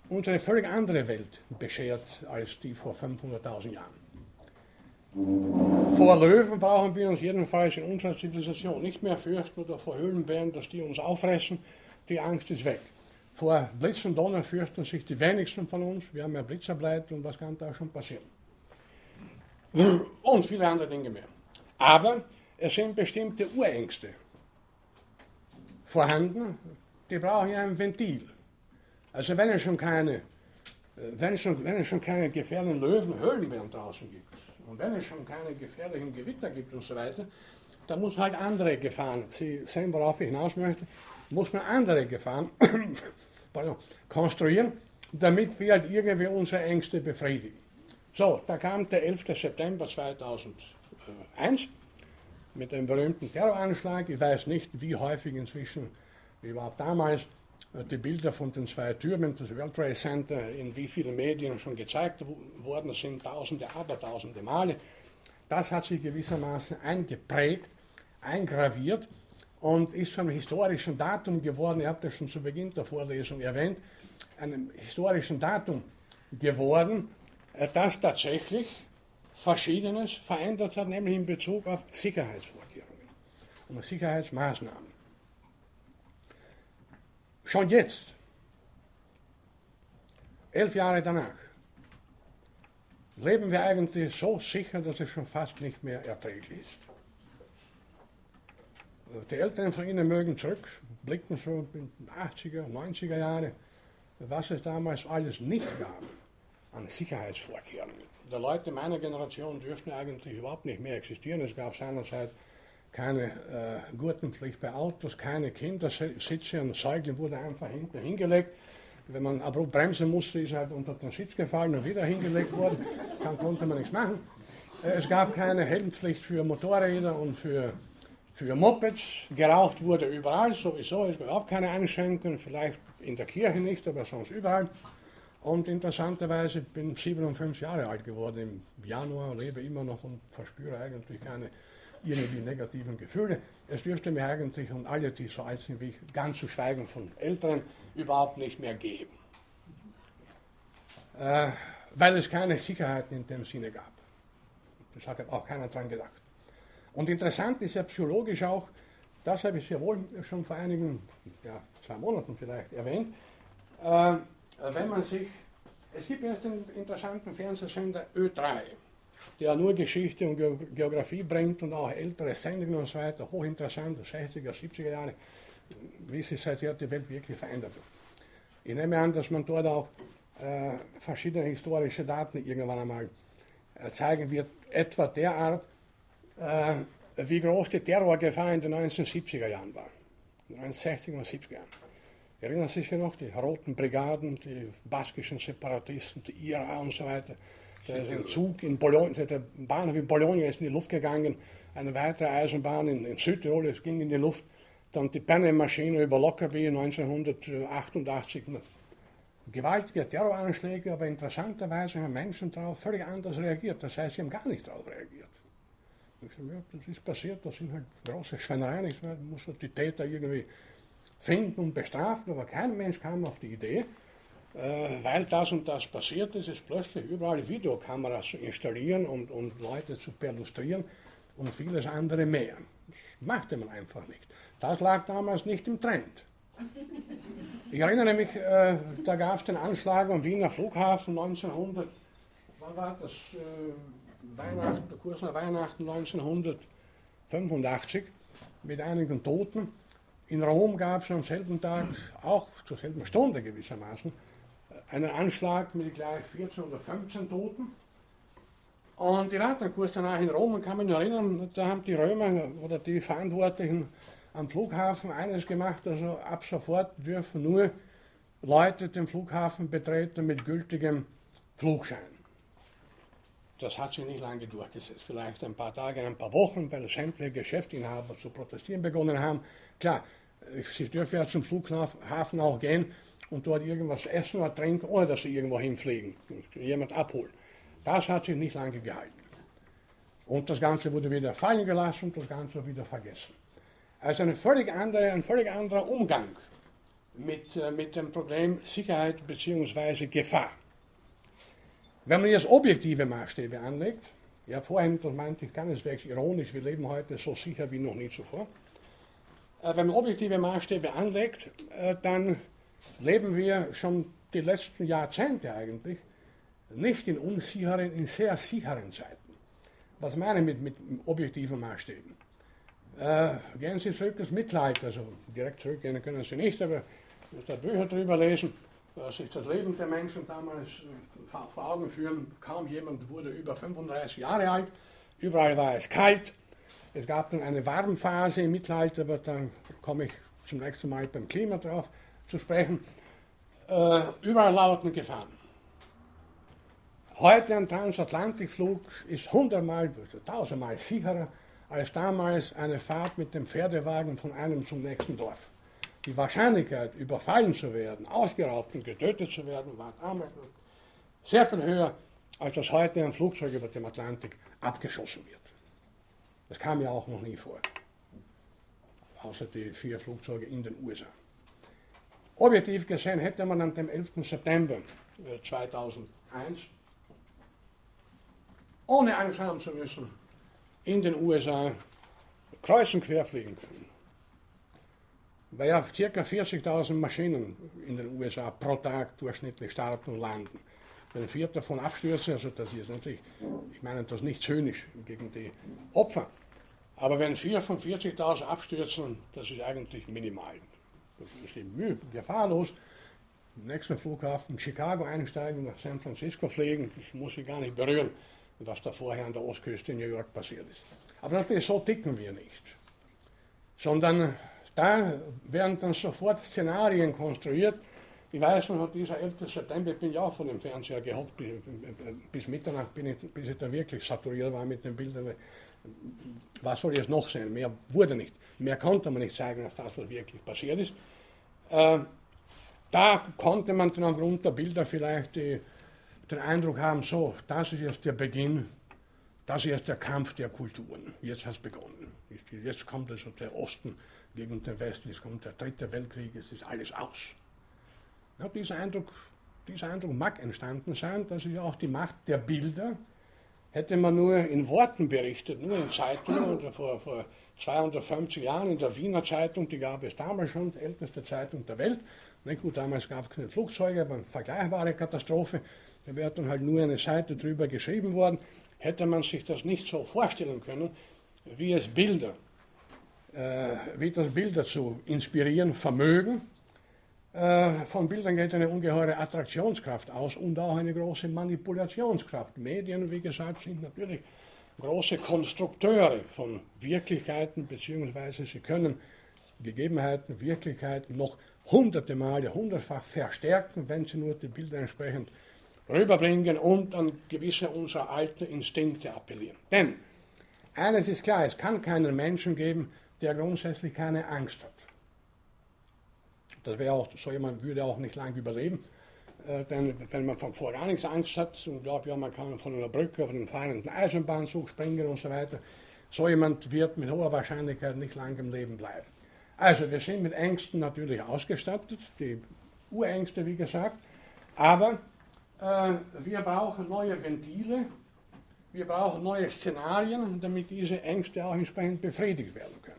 uns eine völlig andere Welt beschert als die vor 500.000 Jahren. Vor Löwen brauchen wir uns jedenfalls in unserer Zivilisation nicht mehr fürchten oder vor Höhlenbären, dass die uns auffressen. Die Angst ist weg. Vor Blitz und Donner fürchten sich die wenigsten von uns. Wir haben ja Blitzableiter und was kann da schon passieren? Und viele andere Dinge mehr. Aber es sind bestimmte Urängste vorhanden, die brauchen ja ein Ventil. Also wenn es schon keine, wenn es schon, wenn es schon keine gefährlichen Löwen, Höhlenbären draußen gibt und wenn es schon keine gefährlichen Gewitter gibt und so weiter, dann muss halt andere Gefahren, Sie sehen, worauf ich hinaus möchte, muss man andere Gefahren konstruieren, damit wir halt irgendwie unsere Ängste befriedigen. So, da kam der 11. September 2000. 1 mit dem berühmten Terroranschlag. Ich weiß nicht, wie häufig inzwischen, wie überhaupt damals, äh, die Bilder von den zwei Türmen des World Trade Center in wie vielen Medien schon gezeigt worden sind, tausende, abertausende Male. Das hat sich gewissermaßen eingeprägt, eingraviert und ist zu einem historischen Datum geworden. Ihr habt das schon zu Beginn der Vorlesung erwähnt, einem historischen Datum geworden, äh, das tatsächlich Verschiedenes verändert hat, nämlich in Bezug auf Sicherheitsvorkehrungen und Sicherheitsmaßnahmen. Schon jetzt, elf Jahre danach, leben wir eigentlich so sicher, dass es schon fast nicht mehr erträglich ist. Die Älteren von Ihnen mögen zurückblicken, so in 80er, 90er Jahre, was es damals alles nicht gab an Sicherheitsvorkehrungen der Leute meiner Generation dürften eigentlich überhaupt nicht mehr existieren. Es gab seinerzeit keine äh, Gurtenpflicht bei Autos, keine Kindersitze, ein Säugling wurde einfach hinten hingelegt. Wenn man abrupt bremsen musste, ist er halt unter den Sitz gefallen und wieder hingelegt worden. Dann konnte man nichts machen. Äh, es gab keine Helmpflicht für Motorräder und für, für Mopeds. Geraucht wurde überall sowieso. Es gab keine Einschränkungen, vielleicht in der Kirche nicht, aber sonst überall. Und interessanterweise bin ich 57 Jahre alt geworden im Januar, lebe immer noch und verspüre eigentlich keine irgendwie negativen Gefühle. Es dürfte mir eigentlich und alle, die so alt sind wie ich, ganz zu schweigen von Älteren, überhaupt nicht mehr geben. Äh, weil es keine Sicherheit in dem Sinne gab. Das hat auch keiner dran gedacht. Und interessant ist ja psychologisch auch, das habe ich sehr wohl schon vor einigen, ja, zwei Monaten vielleicht erwähnt, äh, wenn man sich, es gibt jetzt den interessanten Fernsehsender Ö3, der nur Geschichte und Geografie bringt und auch ältere Sendungen und so weiter, hochinteressant, 60er, 70er Jahre, wie sich seither die Welt wirklich verändert hat. Ich nehme an, dass man dort auch äh, verschiedene historische Daten irgendwann einmal äh, zeigen wird, etwa derart, wie groß die Terrorgefahr in den 1970er Jahren war, in den 1960er und 70er Jahren. Erinnern Sie sich noch, die roten Brigaden, die baskischen Separatisten, die IRA und so weiter. Da ist ein Zug in Bologna, der Bahnhof in Bologna ist in die Luft gegangen, eine weitere Eisenbahn in, in Südtirol, es ging in die Luft. Dann die Panem-Maschine über Lockerbie 1988. Gewaltige Terroranschläge, aber interessanterweise haben Menschen darauf völlig anders reagiert. Das heißt, sie haben gar nicht darauf reagiert. Ich sage, ja, das ist passiert, das sind halt große Schweinereien, ich muss die Täter irgendwie finden und bestrafen, aber kein Mensch kam auf die Idee, äh, weil das und das passiert ist, ist plötzlich überall Videokameras zu installieren und, und Leute zu perlustrieren und vieles andere mehr. Das machte man einfach nicht. Das lag damals nicht im Trend. Ich erinnere mich, äh, da gab es den Anschlag am Wiener Flughafen 1900, wann war das? Äh, Weihnachten, kurz nach Weihnachten 1985 mit einigen Toten. In Rom gab es am selben Tag, auch zur selben Stunde gewissermaßen, einen Anschlag mit gleich 14 oder 15 Toten. Und ich war dann kurz danach in Rom und kann mich erinnern, da haben die Römer oder die Verantwortlichen am Flughafen eines gemacht, also ab sofort dürfen nur Leute den Flughafen betreten mit gültigem Flugschein. Das hat sich nicht lange durchgesetzt, vielleicht ein paar Tage, ein paar Wochen, weil sämtliche Geschäftsinhaber zu protestieren begonnen haben. Klar, sie dürfen ja zum Flughafen auch gehen und dort irgendwas essen oder trinken, ohne dass sie irgendwo hinfliegen, jemand abholen. Das hat sich nicht lange gehalten. Und das Ganze wurde wieder fallen gelassen und das Ganze wieder vergessen. Also eine völlig andere, ein völlig anderer Umgang mit, äh, mit dem Problem Sicherheit bzw. Gefahr. Wenn man jetzt objektive Maßstäbe anlegt, ja vorhin, das meinte ich keineswegs ironisch, wir leben heute so sicher wie noch nie zuvor, äh, wenn man objektive Maßstäbe anlegt, äh, dann leben wir schon die letzten Jahrzehnte eigentlich nicht in unsicheren, in sehr sicheren Zeiten. Was meine ich mit, mit objektiven Maßstäben? Äh, gehen Sie zurück ins Mittelalter, also direkt zurückgehen können Sie nicht, aber da Bücher drüber lesen, sich das Leben der Menschen damals äh, vor Augen führen. Kaum jemand wurde über 35 Jahre alt, überall war es kalt, es gab dann eine Warmphase im Mittelalter, aber dann komme ich zum nächsten Mal beim Klima drauf zu sprechen. Äh, überall lauten Gefahren. Heute ein Transatlantikflug ist hundertmal, also tausendmal sicherer als damals eine Fahrt mit dem Pferdewagen von einem zum nächsten Dorf. Die Wahrscheinlichkeit, überfallen zu werden, ausgeraubt und getötet zu werden, war damals sehr viel höher, als dass heute ein Flugzeug über dem Atlantik abgeschossen wird. Das kam ja auch noch nie vor. Außer die vier Flugzeuge in den USA. Objektiv gesehen hätte man an dem 11. September 2001, äh, ohne Angst haben zu müssen, in den USA kreuz und quer fliegen können. Weil ja ca. 40.000 Maschinen in den USA pro Tag durchschnittlich starten und landen. Wenn vier davon abstürzen, also das ist natürlich, ich meine das nicht zynisch gegen die Opfer, aber wenn vier von 40.000 abstürzen, das ist eigentlich minimal. Das ist eben gefahrlos. Im nächsten Flughafen Chicago einsteigen, nach San Francisco fliegen, das muss ich gar nicht berühren, was da vorher an der Ostküste in New York passiert ist. Aber natürlich so ticken wir nicht. Sondern da werden dann sofort Szenarien konstruiert, ich weiß noch, dieser 11. September, ich bin ja auch von dem Fernseher gehockt, bis Mitternacht, bin ich, bis ich dann wirklich saturiert war mit den Bildern. Was soll jetzt noch sein? Mehr wurde nicht. Mehr konnte man nicht zeigen, als das, was wirklich passiert ist. Äh, da konnte man dann aufgrund der Bilder vielleicht den Eindruck haben, so, das ist jetzt der Beginn, das ist der Kampf der Kulturen. Jetzt hat es begonnen. Jetzt kommt also der Osten gegen den Westen, jetzt kommt der dritte Weltkrieg, es ist alles aus. Ja, dieser, Eindruck, dieser Eindruck mag entstanden sein, dass ja auch die Macht der Bilder, hätte man nur in Worten berichtet, nur in Zeitungen oder vor, vor 250 Jahren in der Wiener Zeitung, die gab es damals schon, die älteste Zeitung der Welt. Nicht gut, damals gab es keine Flugzeuge, aber eine vergleichbare Katastrophe. Da wäre dann halt nur eine Seite drüber geschrieben worden. Hätte man sich das nicht so vorstellen können, wie es Bilder, äh, wie das Bilder zu inspirieren vermögen. Äh, von Bildern geht eine ungeheure Attraktionskraft aus und auch eine große Manipulationskraft. Medien, wie gesagt, sind natürlich große Konstrukteure von Wirklichkeiten, beziehungsweise sie können Gegebenheiten, Wirklichkeiten noch hunderte Male, hundertfach verstärken, wenn sie nur die Bilder entsprechend rüberbringen und an gewisse unserer alten Instinkte appellieren. Denn eines ist klar, es kann keinen Menschen geben, der grundsätzlich keine Angst hat. Das wäre auch, so jemand würde auch nicht lange überleben. Äh, denn wenn man von vor gar nichts Angst hat und glaubt, ja, man kann von einer Brücke auf einen fahrenden Eisenbahnzug springen und so weiter, so jemand wird mit hoher Wahrscheinlichkeit nicht lange im Leben bleiben. Also wir sind mit Ängsten natürlich ausgestattet, die Urängste wie gesagt, aber äh, wir brauchen neue Ventile, wir brauchen neue Szenarien, damit diese Ängste auch entsprechend befriedigt werden können.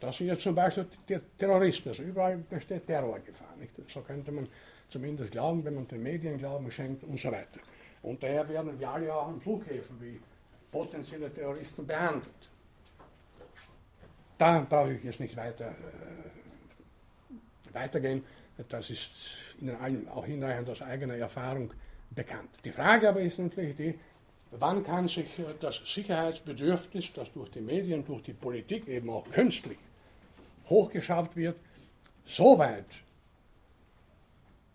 Das sind jetzt zum Beispiel die Terroristen, also überall besteht Terrorgefahr. Nicht? So könnte man zumindest glauben, wenn man den Medien Glauben schenkt und so weiter. Und daher werden wir alle auch an Flughäfen wie potenzielle Terroristen behandelt. Da brauche ich jetzt nicht weiter äh, weitergehen. Das ist Ihnen allen auch hinreichend aus eigener Erfahrung bekannt. Die Frage aber ist natürlich die, wann kann sich das Sicherheitsbedürfnis, das durch die Medien, durch die Politik eben auch künstlich hochgeschraubt wird, so weit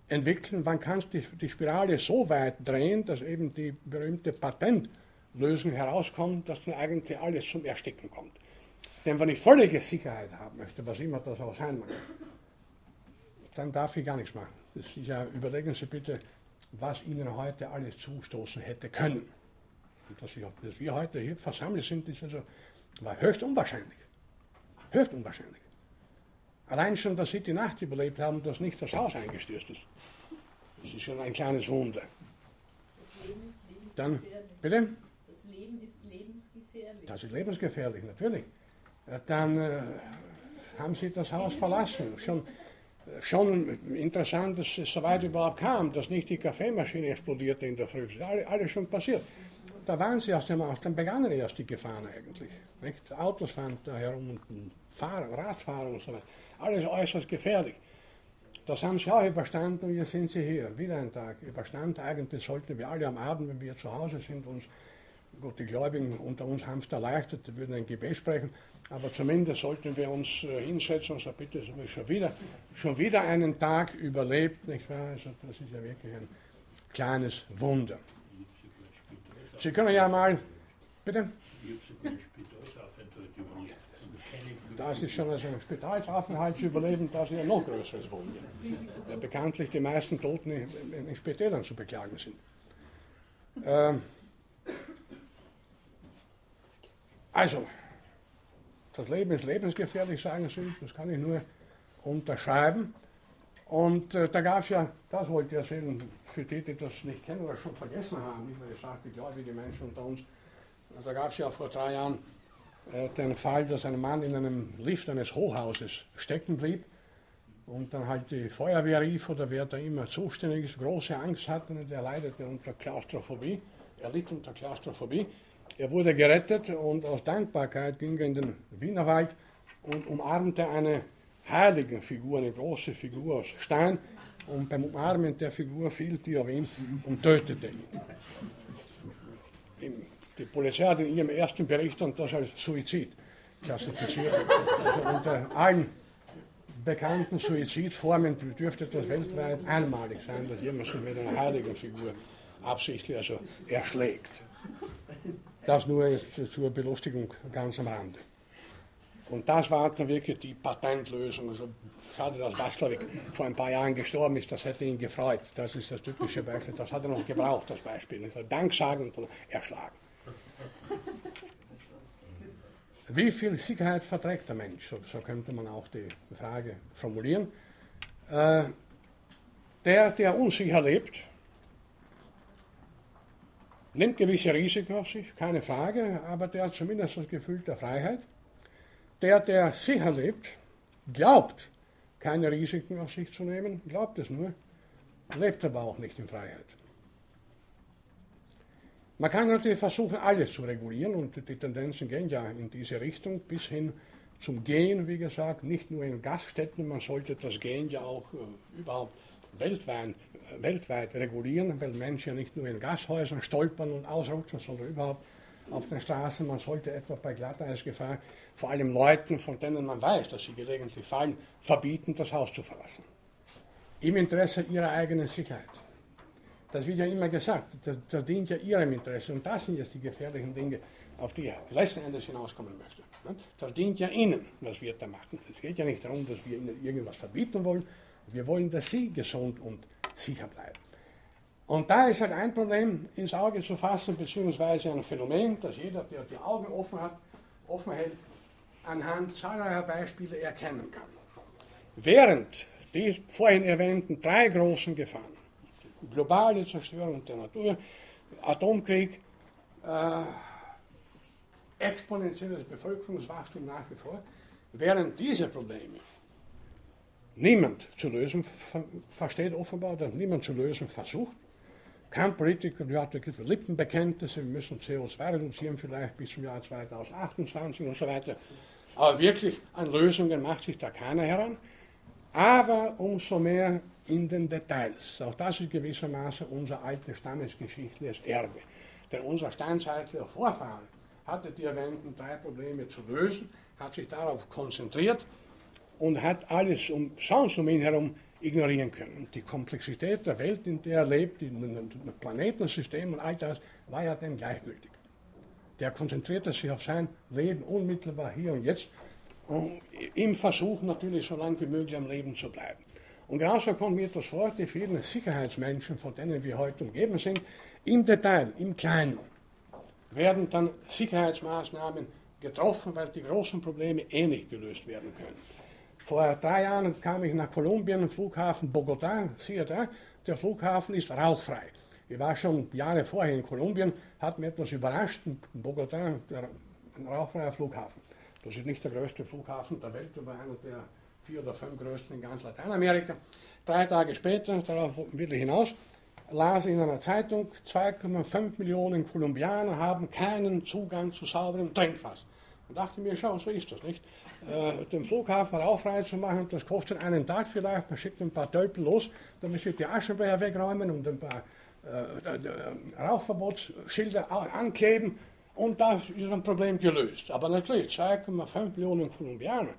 entwickeln, wann kannst du die, Spirale so weit drehen, dass eben die berühmte Patentlösung herauskommt, dass dann eigentlich alles zum Ersticken kommt. Denn wenn ich völlige Sicherheit haben möchte, was immer das auch sein mag, dann darf ich gar nichts machen. Das ist ja, überlegen Sie bitte, was Ihnen heute alles zustoßen hätte können. Und dass, ich, dass wir heute hier versammelt sind, ist also war höchst unwahrscheinlich. Höchst unwahrscheinlich. Allein schon, dass sie die Nacht überlebt haben, dass nicht das Haus eingestürzt ist. Das ist schon ein kleines Wunder. Das Leben ist lebensgefährlich. Dann, bitte? Das Leben ist lebensgefährlich. Das ist lebensgefährlich, natürlich. Dann äh, haben sie das Haus verlassen. Schon, schon interessant, dass es so weit überhaupt kam, dass nicht die Kaffeemaschine explodierte in der Früh. Das alles, alles schon passiert. Da waren sie aus dem Haus, dann begannen erst die Gefahren eigentlich. Nicht? Autos fahren da herum und Fahren, Radfahren und so weiter. Alles äußerst gefährlich. Das haben sie auch überstanden und jetzt sind sie hier. Wieder ein Tag überstanden. Eigentlich sollten wir alle am Abend, wenn wir zu Hause sind, uns, gut, die Gläubigen unter uns haben es erleichtert, die würden ein Gebet sprechen, aber zumindest sollten wir uns äh, hinsetzen und sagen, bitte, es habe schon wieder, schon wieder einen Tag überlebt, nicht wahr? Also das ist ja wirklich ein kleines Wunder. Sie können ja mal, bitte? Das ist schon also ein Spitalsaufenthalt zu überleben, das ist ein noch größeres Wunder. Ja, bekanntlich die meisten Toten in, in Spitälern zu beklagen sind. Ähm, also, das Leben ist lebensgefährlich, sagen Sie, das kann ich nur unterschreiben. Und äh, da gab es ja, das wollte ich erzählen, für die, die das nicht kennen oder schon vergessen haben, nicht mehr gesagt, die gläubige Menschen unter uns, da gab es ja vor drei Jahren äh, den Fall, dass ein Mann in einem Lift eines Hochhauses stecken blieb und dann halt die Feuerwehr rief oder wer da immer zuständig ist, große Angst hatte und er leidete unter Klaustrophobie, er litt unter Klaustrophobie. Er wurde gerettet und aus Dankbarkeit ging er in den Wienerwald und umarmte eine heilige Figur, eine große Figur aus Stein. Und beim Umarmen der Figur fiel die auf ihn und tötete ihn. Die Polizei hat in ihrem ersten Bericht und das als Suizid klassifiziert. Also unter allen bekannten Suizidformen dürfte das weltweit einmalig sein, dass jemand sich mit einer heiligen Figur absichtlich also erschlägt. Das nur zur Belustigung ganz am Rande. Und das war dann wirklich die Patentlösung. Also schade, dass Watzlawick vor ein paar Jahren gestorben ist, das hätte ihn gefreut. Das ist das typische Beispiel. Das hat er noch gebraucht, das Beispiel. Also Dank sagen und erschlagen. Wie viel Sicherheit verträgt der Mensch? So, so könnte man auch die Frage formulieren. Äh, der, der unsicher lebt, nimmt gewisse Risiken auf sich, keine Frage, aber der hat zumindest das Gefühl der Freiheit. Der, der sicher lebt, glaubt, keine Risiken auf sich zu nehmen, glaubt es nur, lebt aber auch nicht in Freiheit. Man kann natürlich versuchen, alles zu regulieren und die Tendenzen gehen ja in diese Richtung bis hin zum Gehen, wie gesagt, nicht nur in Gaststätten, man sollte das Gehen ja auch äh, überhaupt weltweit, äh, weltweit regulieren, weil Menschen nicht nur in Gashäusern stolpern und ausrutschen, sondern überhaupt auf den Straßen. Man sollte etwa bei Glatteisgefahr vor allem Leuten, von denen man weiß, dass sie gelegentlich fallen, verbieten, das Haus zu verlassen. Im Interesse ihrer eigenen Sicherheit. Das wird ja immer gesagt, das, das dient ja ihrem Interesse. Und das sind jetzt die gefährlichen Dinge, auf die er letzten Endes hinauskommen möchte. Das dient ja Ihnen, was wir da machen. Es geht ja nicht darum, dass wir Ihnen irgendwas verbieten wollen. Wir wollen, dass Sie gesund und sicher bleiben. Und da ist halt ein Problem ins Auge zu fassen, beziehungsweise ein Phänomen, das jeder, der die Augen offen hat, offen hält, anhand zahlreicher Beispiele erkennen kann. Während die vorhin erwähnten drei großen Gefahren, globale Zerstörung der Natur, Atomkrieg, äh, exponentielles Bevölkerungswachstum nach wie vor, während diese Probleme niemand zu lösen versteht offenbar, dass niemand zu lösen versucht. Kein Politiker, gibt es Lippenbekenntnisse, wir müssen CO2 reduzieren vielleicht bis zum Jahr 2028 und so weiter. Aber wirklich an Lösungen macht sich da keiner heran. Aber umso mehr in den Details. Auch das ist gewissermaßen unser altes stammesgeschichtliches Erbe. Denn unser steinzeitlicher Vorfahren hatte die erwähnten drei Probleme zu lösen, hat sich darauf konzentriert und hat alles um, sonst um ihn herum ignorieren können. Die Komplexität der Welt, in der er lebt, das Planetensystem und all das, war ja dem gleichgültig. Der konzentrierte sich auf sein Leben unmittelbar hier und jetzt, und im Versuch natürlich so lange wie möglich am Leben zu bleiben. Und genauso kommt mir das vor, die vielen Sicherheitsmenschen, von denen wir heute umgeben sind, im Detail, im Kleinen, werden dann Sicherheitsmaßnahmen getroffen, weil die großen Probleme eh nicht gelöst werden können. Vor drei Jahren kam ich nach Kolumbien, Flughafen Bogotá, siehe da, der Flughafen ist rauchfrei. Ich war schon Jahre vorher in Kolumbien, hat mir etwas überrascht, Bogotá, der, ein rauchfreier Flughafen. Das ist nicht der größte Flughafen der Welt, aber einer der vier oder fünf größten in ganz Lateinamerika. Drei Tage später, darauf will ich hinaus, las in einer Zeitung, 2,5 Millionen Kolumbianer haben keinen Zugang zu sauberem Trinkwasser. Und dachte mir, schau, so ist das nicht. Äh, den Flughafen rauchfrei zu machen, das kostet einen Tag vielleicht, man schickt ein paar Tölpel los, damit sie die Aschenbecher wegräumen und ein paar äh, äh, Rauchverbotsschilder ankleben und das ist ein Problem gelöst. Aber natürlich, 2,5 Millionen Kolumbianer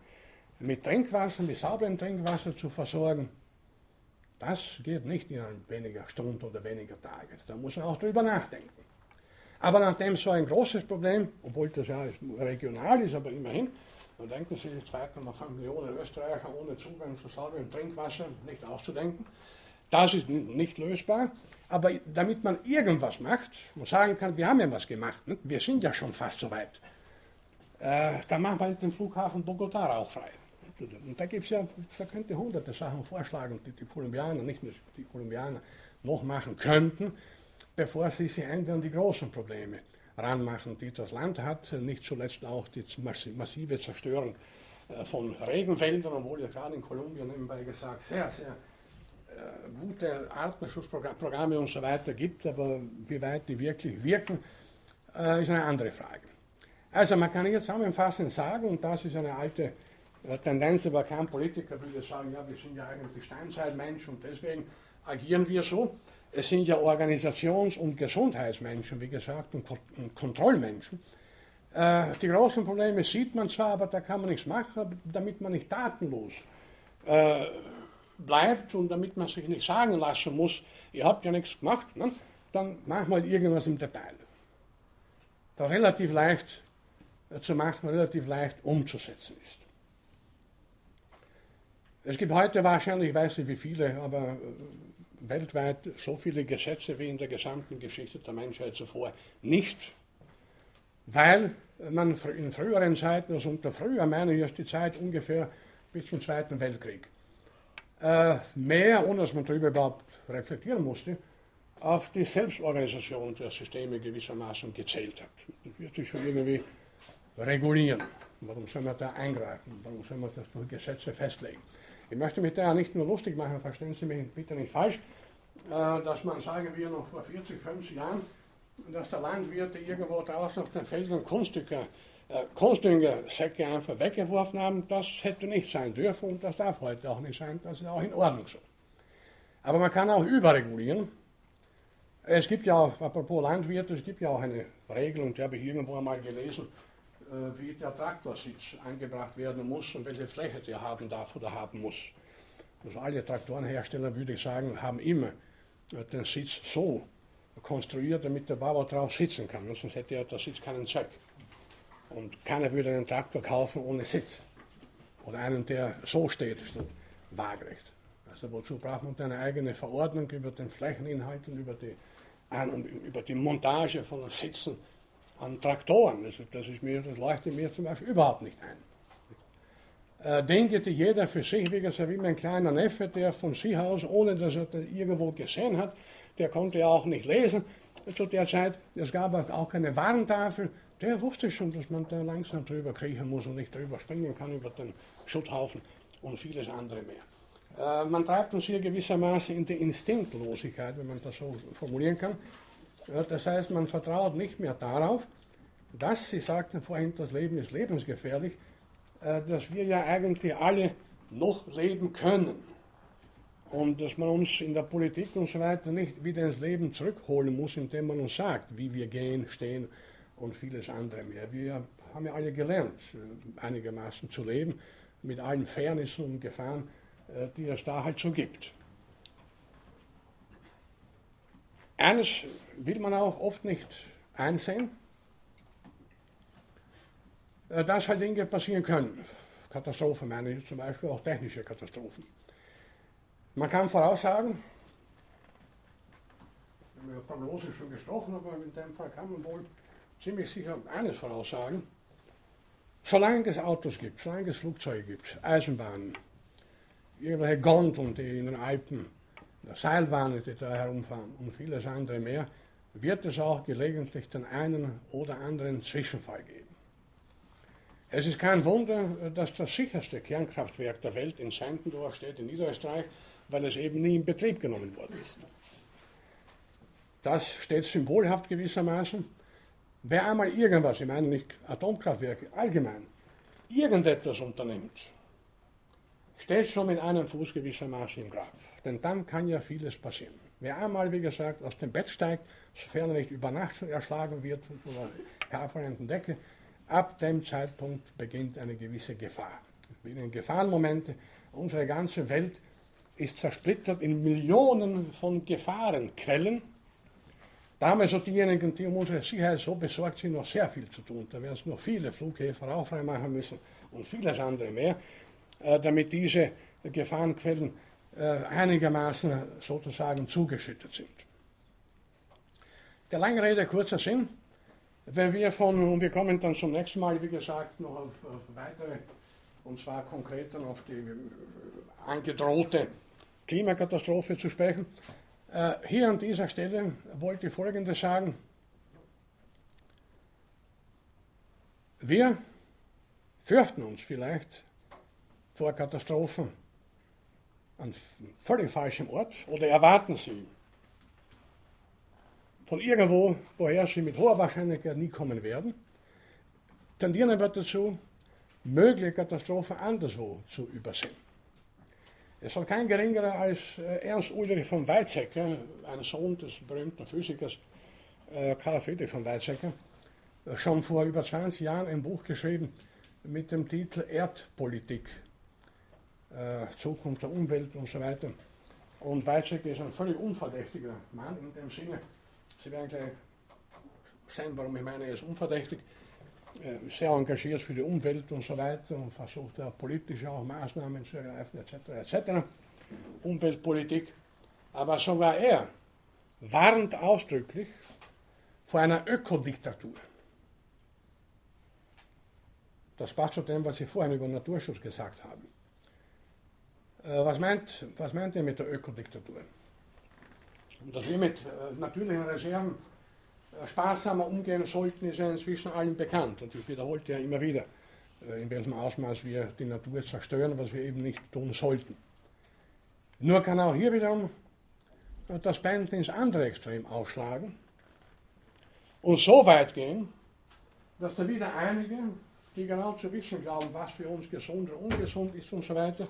mit Trinkwasser, mit sauberem Trinkwasser zu versorgen, das geht nicht in weniger Stunden oder weniger Tage. Da muss man auch drüber nachdenken. Aber nachdem so ein großes Problem, obwohl das ja regional ist, aber immerhin, dann denken Sie, 2,5 Millionen Österreicher ohne Zugang zu sauberem Trinkwasser, nicht auszudenken. Das ist nicht lösbar. Aber damit man irgendwas macht und sagen kann, wir haben ja was gemacht, ne? wir sind ja schon fast so weit, äh, dann machen wir den Flughafen Bogotá rauchfrei. Und da gibt es ja, da könnte hunderte Sachen vorschlagen, die die Kolumbianer, nicht nur die Kolumbianer, noch machen könnten, bevor sie sich an die großen Probleme ranmachen, die das Land hat. Nicht zuletzt auch die massive Zerstörung äh, von Regenwäldern, obwohl ja gerade in Kolumbien nebenbei gesagt sehr, sehr äh, gute Artenschutzprogramme und so weiter gibt, aber wie weit die wirklich wirken, äh, ist eine andere Frage. Also man kann hier zusammenfassend sagen, und das ist eine alte Tendenz, aber kein Politiker würde sagen, ja, wir sind ja eigentlich Steinzeitmenschen und deswegen agieren wir so. Es sind ja Organisations- und Gesundheitsmenschen, wie gesagt, und, Kontrollmenschen. Äh, die großen Probleme sieht man zwar, aber da kann man nichts machen, damit man nicht tatenlos äh, bleibt und damit man sich nicht sagen lassen muss, ihr habt ja nichts gemacht, ne? dann machen wir irgendwas im Detail. Da relativ leicht zu machen relativ leicht umzusetzen ist. Es gibt heute wahrscheinlich, ich weiß nicht wie viele, aber äh, weltweit so viele Gesetze wie in der gesamten Geschichte der Menschheit zuvor nicht, weil man in früheren Zeiten, also unter früher meine ich erst die Zeit ungefähr bis zum Zweiten Weltkrieg, äh, mehr, ohne dass man darüber überhaupt reflektieren musste, auf die Selbstorganisation der Systeme gewissermaßen gezählt hat. Das wird sich schon irgendwie regulieren. Warum soll man da eingreifen? Warum soll man das durch Gesetze festlegen? Ich möchte mich da nicht nur lustig machen, verstehen Sie mich bitte nicht falsch, äh, dass man, sagen wir, noch vor 40, 50 Jahren, dass der Landwirt irgendwo draußen auf den Feldern Kunstdünger, äh, Kunstdüngersäcke einfach weggeworfen haben, das hätte nicht sein dürfen und das darf heute auch nicht sein, das ist auch in Ordnung so. Aber man kann auch überregulieren. Es gibt ja, apropos Landwirte, es gibt ja auch eine Regelung, die habe ich irgendwo einmal gelesen, wie der Traktorsitz angebracht werden muss und welche Fläche der haben darf oder haben muss. Also alle Traktorenhersteller, würde ich sagen, haben immer äh, den Sitz so konstruiert, damit der Bauer drauf sitzen kann. Sonst hätte ja der Sitz keinen Zweck. Und keiner würde einen Traktor kaufen ohne Sitz. Oder einen, der so steht, statt waagrecht. Also wozu braucht man eine eigene Verordnung über den Flächeninhalt und über die, über die Montage von Sitzen an Traktoren. Also das, ist mir, das leuchtet mir zum Beispiel überhaupt nicht ein. Äh, denkete jeder für sich, wie gesagt, wie mein kleiner Neffe, der von sich aus, ohne dass er das irgendwo gesehen hat, der konnte ja auch nicht lesen zu der Zeit. Es gab auch keine Warntafel. Der wusste schon, dass man da langsam drüber kriechen muss und nicht drüber springen kann über den Schutthaufen und vieles andere mehr. Äh, man treibt uns hier gewissermaßen in die Instinktlosigkeit, wenn man das so formulieren kann. Das heißt, man vertraut nicht mehr darauf, dass, Sie sagten vorhin, das Leben ist lebensgefährlich, äh, dass wir ja eigentlich alle noch leben können. Und dass man uns in der Politik und so weiter nicht wieder ins Leben zurückholen muss, indem man uns sagt, wie wir gehen, stehen und vieles andere mehr. Wir haben ja alle gelernt, äh, einigermaßen zu leben, mit allen Fairnissen und Gefahren, äh, die es da halt so gibt. Eines will man auch oft nicht einsehen, äh, dass halt Dinge passieren können. Katastrophen meine ich, zum Beispiel auch technische Katastrophen. Man kann voraussagen, über Prognose schon gesprochen, aber in dem Fall kann man wohl ziemlich sicher eines voraussagen. Solange es Autos gibt, solange es Flugzeuge gibt, Eisenbahnen, irgendwelche Gondeln, die in den Alpen Seilbahnen, die da herumfahren und vieles andere mehr, wird es auch gelegentlich den einen oder anderen Zwischenfall geben. Es ist kein Wunder, dass das sicherste Kernkraftwerk der Welt in Seintendorf steht, in Niederösterreich, weil es eben nie in Betrieb genommen worden ist. Das steht symbolhaft gewissermaßen. Wer einmal irgendwas, ich meine nicht Atomkraftwerke, allgemein, irgendetwas unternimmt, steht schon mit einem Fuß gewissermaßen im Grab. Denn dann kann ja vieles passieren. Wer einmal, wie gesagt, aus dem Bett steigt, sofern er nicht über Nacht schon erschlagen wird von einer Decke, ab dem Zeitpunkt beginnt eine gewisse Gefahr. In Gefahrenmomente, unsere ganze Welt ist zersplittert in Millionen von Gefahrenquellen. Da haben also diejenigen, die um unsere Sicherheit so besorgt sind, noch sehr viel zu tun. Da werden es noch viele Flughäfen auch müssen und vieles andere mehr. Äh, damit diese Gefahrenquellen äh, einigermaßen sozusagen zugeschüttet sind. Der lange Rede, kurzer Sinn. Wenn wir von, und wir kommen dann zum nächsten Mal, wie gesagt, noch auf, auf weitere, und zwar konkret dann auf die äh, angedrohte Klimakatastrophe zu sprechen. hier an dieser Stelle wollte ich Folgendes sagen. Wir fürchten uns vielleicht vor Katastrophen. An völlig falschem Ort. Oder erwarten sie von irgendwo, woher sie mit hoher Wahrscheinlichkeit nie kommen werden, tendieren aber dazu, mögliche Katastrophen anderswo zu übersehen. Es soll kein geringerer als äh, Ernst Ulrich von Weizsäcker, ein Sohn des berühmten Physikers äh, Karl Friedrich von Weizsäcker, äh, schon vor über 20 Jahren ein Buch geschrieben mit dem Titel Erdpolitik äh, Zukunft der Umwelt und so weiter. Und Weizsäcker ist ein völlig unverdächtiger Mann in dem Sinne. Sie werden gleich sehen, warum ich meine, er ist unverdächtig. äh, sehr engagiert für die Umwelt und so weiter und versucht auch politische auch Maßnahmen zu ergreifen, etc. etc. Umweltpolitik. Aber sogar er warnt ausdrücklich vor einer Ökodiktatur. Das passt zu dem, was Sie vorhin über Naturschutz gesagt haben. Äh, was, meint, was meint ihr mit der Ökodiktatur? Dass wir mit äh, natürlichen Reserven äh, sparsamer umgehen sollten, ist ja inzwischen allen bekannt. Und ich wiederholte ja immer wieder, in welchem Ausmaß wir die Natur zerstören, was wir eben nicht tun sollten. Nur kann auch hier wiederum das Pendel ins andere Extrem ausschlagen und so weit gehen, dass da wieder einige, die genau zu wissen glauben, was für uns gesund oder ungesund ist und so weiter,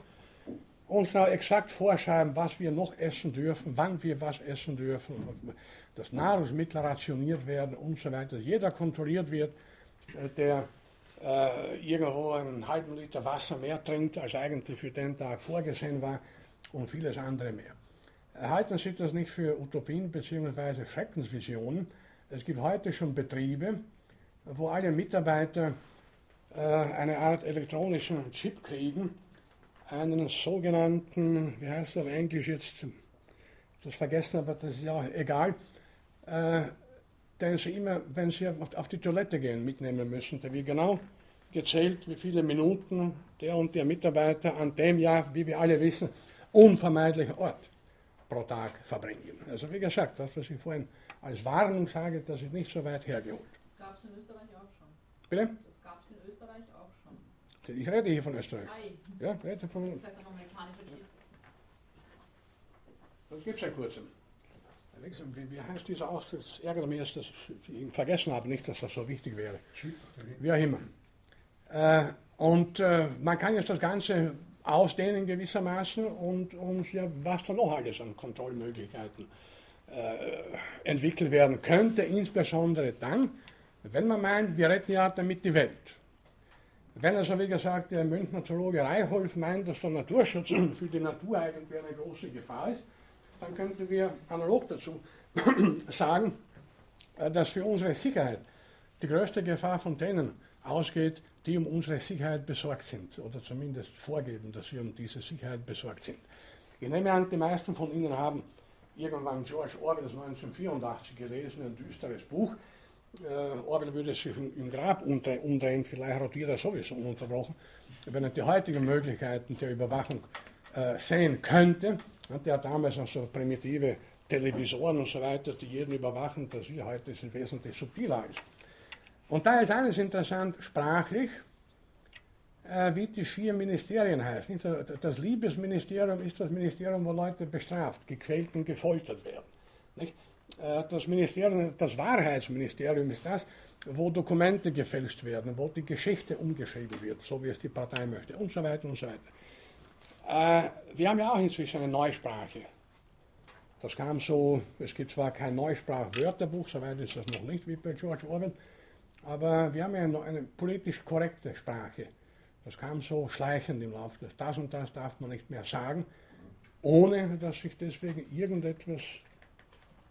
uns da exakt vorschreiben, was wir noch essen dürfen, wann wir was essen dürfen, dass Nahrungsmittel rationiert werden und so weiter, jeder kontrolliert wird, äh, der äh, irgendwo einen halben Liter Wasser mehr trinkt, als eigentlich für den Tag vorgesehen war und vieles andere mehr. Halten Sie das nicht für Utopien bzw. Schreckensvisionen? Es gibt heute schon Betriebe, wo alle Mitarbeiter äh, eine Art elektronischen Chip kriegen, einen sogenannten, wie heißt das auf Englisch jetzt, das vergessen, aber das ist ja egal, äh, den sie immer, wenn sie auf, auf die Toilette gehen, mitnehmen müssen. Da wird genau gezählt, wie viele Minuten der und der Mitarbeiter an dem Jahr, wie wir alle wissen, unvermeidlichen Ort pro Tag verbringen. Also wie gesagt, das, was ich vorhin als Warnung sage, das ist nicht so weit hergeholt. Das gab es in Österreich auch schon. Bitte? Das gab es in Österreich auch schon. Ich rede hier von Österreich. Ei. Ja, rede von. Das ist ein amerikanischer Chip. Das gibt es seit kurzem. Wie, wie heißt dieser Ausdruck? Es ärgert mich, dass ich ihn vergessen habe, nicht, dass das so wichtig wäre. Wie auch immer. Äh, und äh, man kann jetzt das Ganze ausdehnen gewissermaßen und, und ja, was da noch alles an Kontrollmöglichkeiten äh, entwickelt werden könnte, insbesondere dann, wenn man meint, wir retten ja damit die Welt. Wenn also, wie gesagt, der Münchner Zoologe Reichholf meint, dass der Naturschutz für die Natur eigentlich eine große Gefahr ist, dann könnten wir analog dazu sagen, äh, dass für unsere Sicherheit die größte Gefahr von denen ausgeht, die um unsere Sicherheit besorgt sind oder zumindest vorgeben, dass sie um diese Sicherheit besorgt sind. Ich nehme an, die meisten von Ihnen haben irgendwann George Orwell 1984 gelesen, ein düsteres Buch. Äh, Orwell würde sich im Grab umdrehen, vielleicht rotiert er sowieso ununterbrochen, wenn er die heutigen Möglichkeiten der Überwachung äh, sehen könnte. Hat damals noch so primitive Televisoren und so weiter, die jeden überwachen, dass wir heute sind wesentlich subtiler ist. Und da ist eines interessant, sprachlich, äh, wie die vier Ministerien heißen. Das Liebesministerium ist das Ministerium, wo Leute bestraft, gequält und gefoltert werden. Nicht? Äh, das Ministerium, das Wahrheitsministerium ist das, wo Dokumente gefälscht werden, wo die Geschichte umgeschrieben wird, so wie es die Partei möchte und so weiter und so weiter. Äh, wir haben ja auch inzwischen eine Neusprache. Das kam so, es gibt zwar kein Neusprachwörterbuch, soweit ist das noch nicht wie bei George Orwell, aber wir haben ja noch eine politisch korrekte Sprache. Das kam so schleichend im Laufe des Das und das darf man nicht mehr sagen, ohne dass sich deswegen irgendetwas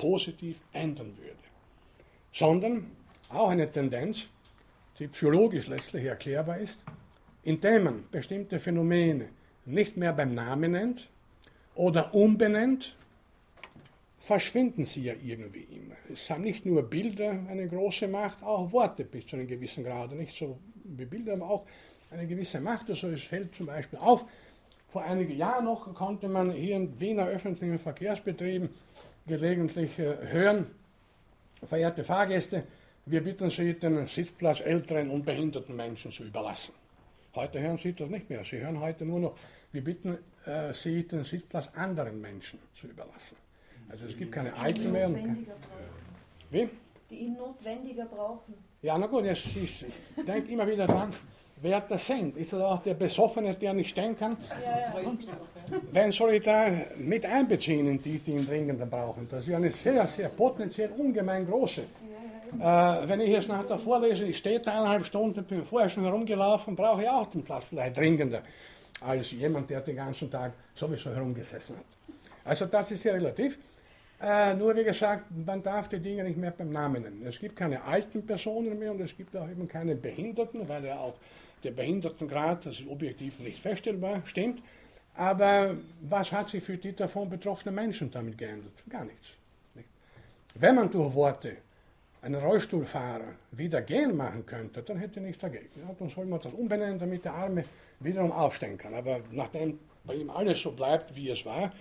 positiv ändern würde. Sondern auch eine Tendenz, die psychologisch letztlich erklärbar ist, indem man bestimmte Phänomene nicht mehr beim Namen nennt oder umbenennt, verschwinden sie ja irgendwie immer. Es haben nicht nur Bilder eine große Macht, auch Worte bis zu einem gewissen Grad. Nicht so wie Bilder, aber auch eine gewisse Macht. Also es fällt zum Beispiel auf, vor einigen Jahren noch konnte man hier in Wiener öffentlichen Verkehrsbetrieben gelegentlich äh, hören, verehrte Fahrgäste, wir bitten Sie, den Sitzplatz älteren und behinderten Menschen zu überlassen. Heute hören Sie das nicht mehr. Sie hören heute nur noch, wir bitten äh, Sie, den Sitzplatz anderen Menschen zu überlassen. Also es gibt keine alten mehr. Wie? Die ihn notwendiger brauchen. Ja, na gut, jetzt ich denke immer wieder dran, wer das senkt. Ist das auch der Besoffene, der nicht stehen kann? Ja, ja. Wen soll ich da mit einbeziehen, die, die ihn dringender brauchen? Das ist eine sehr, sehr potenziell ungemein große. Äh, wenn ich jetzt nach der Vorlesung, ich stehe da eineinhalb Stunden, bin vorher schon herumgelaufen, brauche ich auch den Platz vielleicht dringender als jemand, der den ganzen Tag sowieso herumgesessen hat. Also das ist sehr relativ. Äh, nur wie gesagt, man darf die Dinge nicht mehr beim Namen nennen. Es gibt keine alten Personen mehr und es gibt auch eben keine Behinderten, weil ja auch der Behindertengrad, das ist objektiv nicht feststellbar, stimmt. Aber was hat sich für die davon betroffenen Menschen damit geändert? Gar nichts. Nicht? Wenn man durch Worte einen Rollstuhlfahrer wieder gehen machen könnte, dann hätte nichts dagegen. Ja, dann soll man das umbenennen, damit der Arme wiederum aufstehen kann. Aber nachdem bei ihm alles so bleibt, wie es war,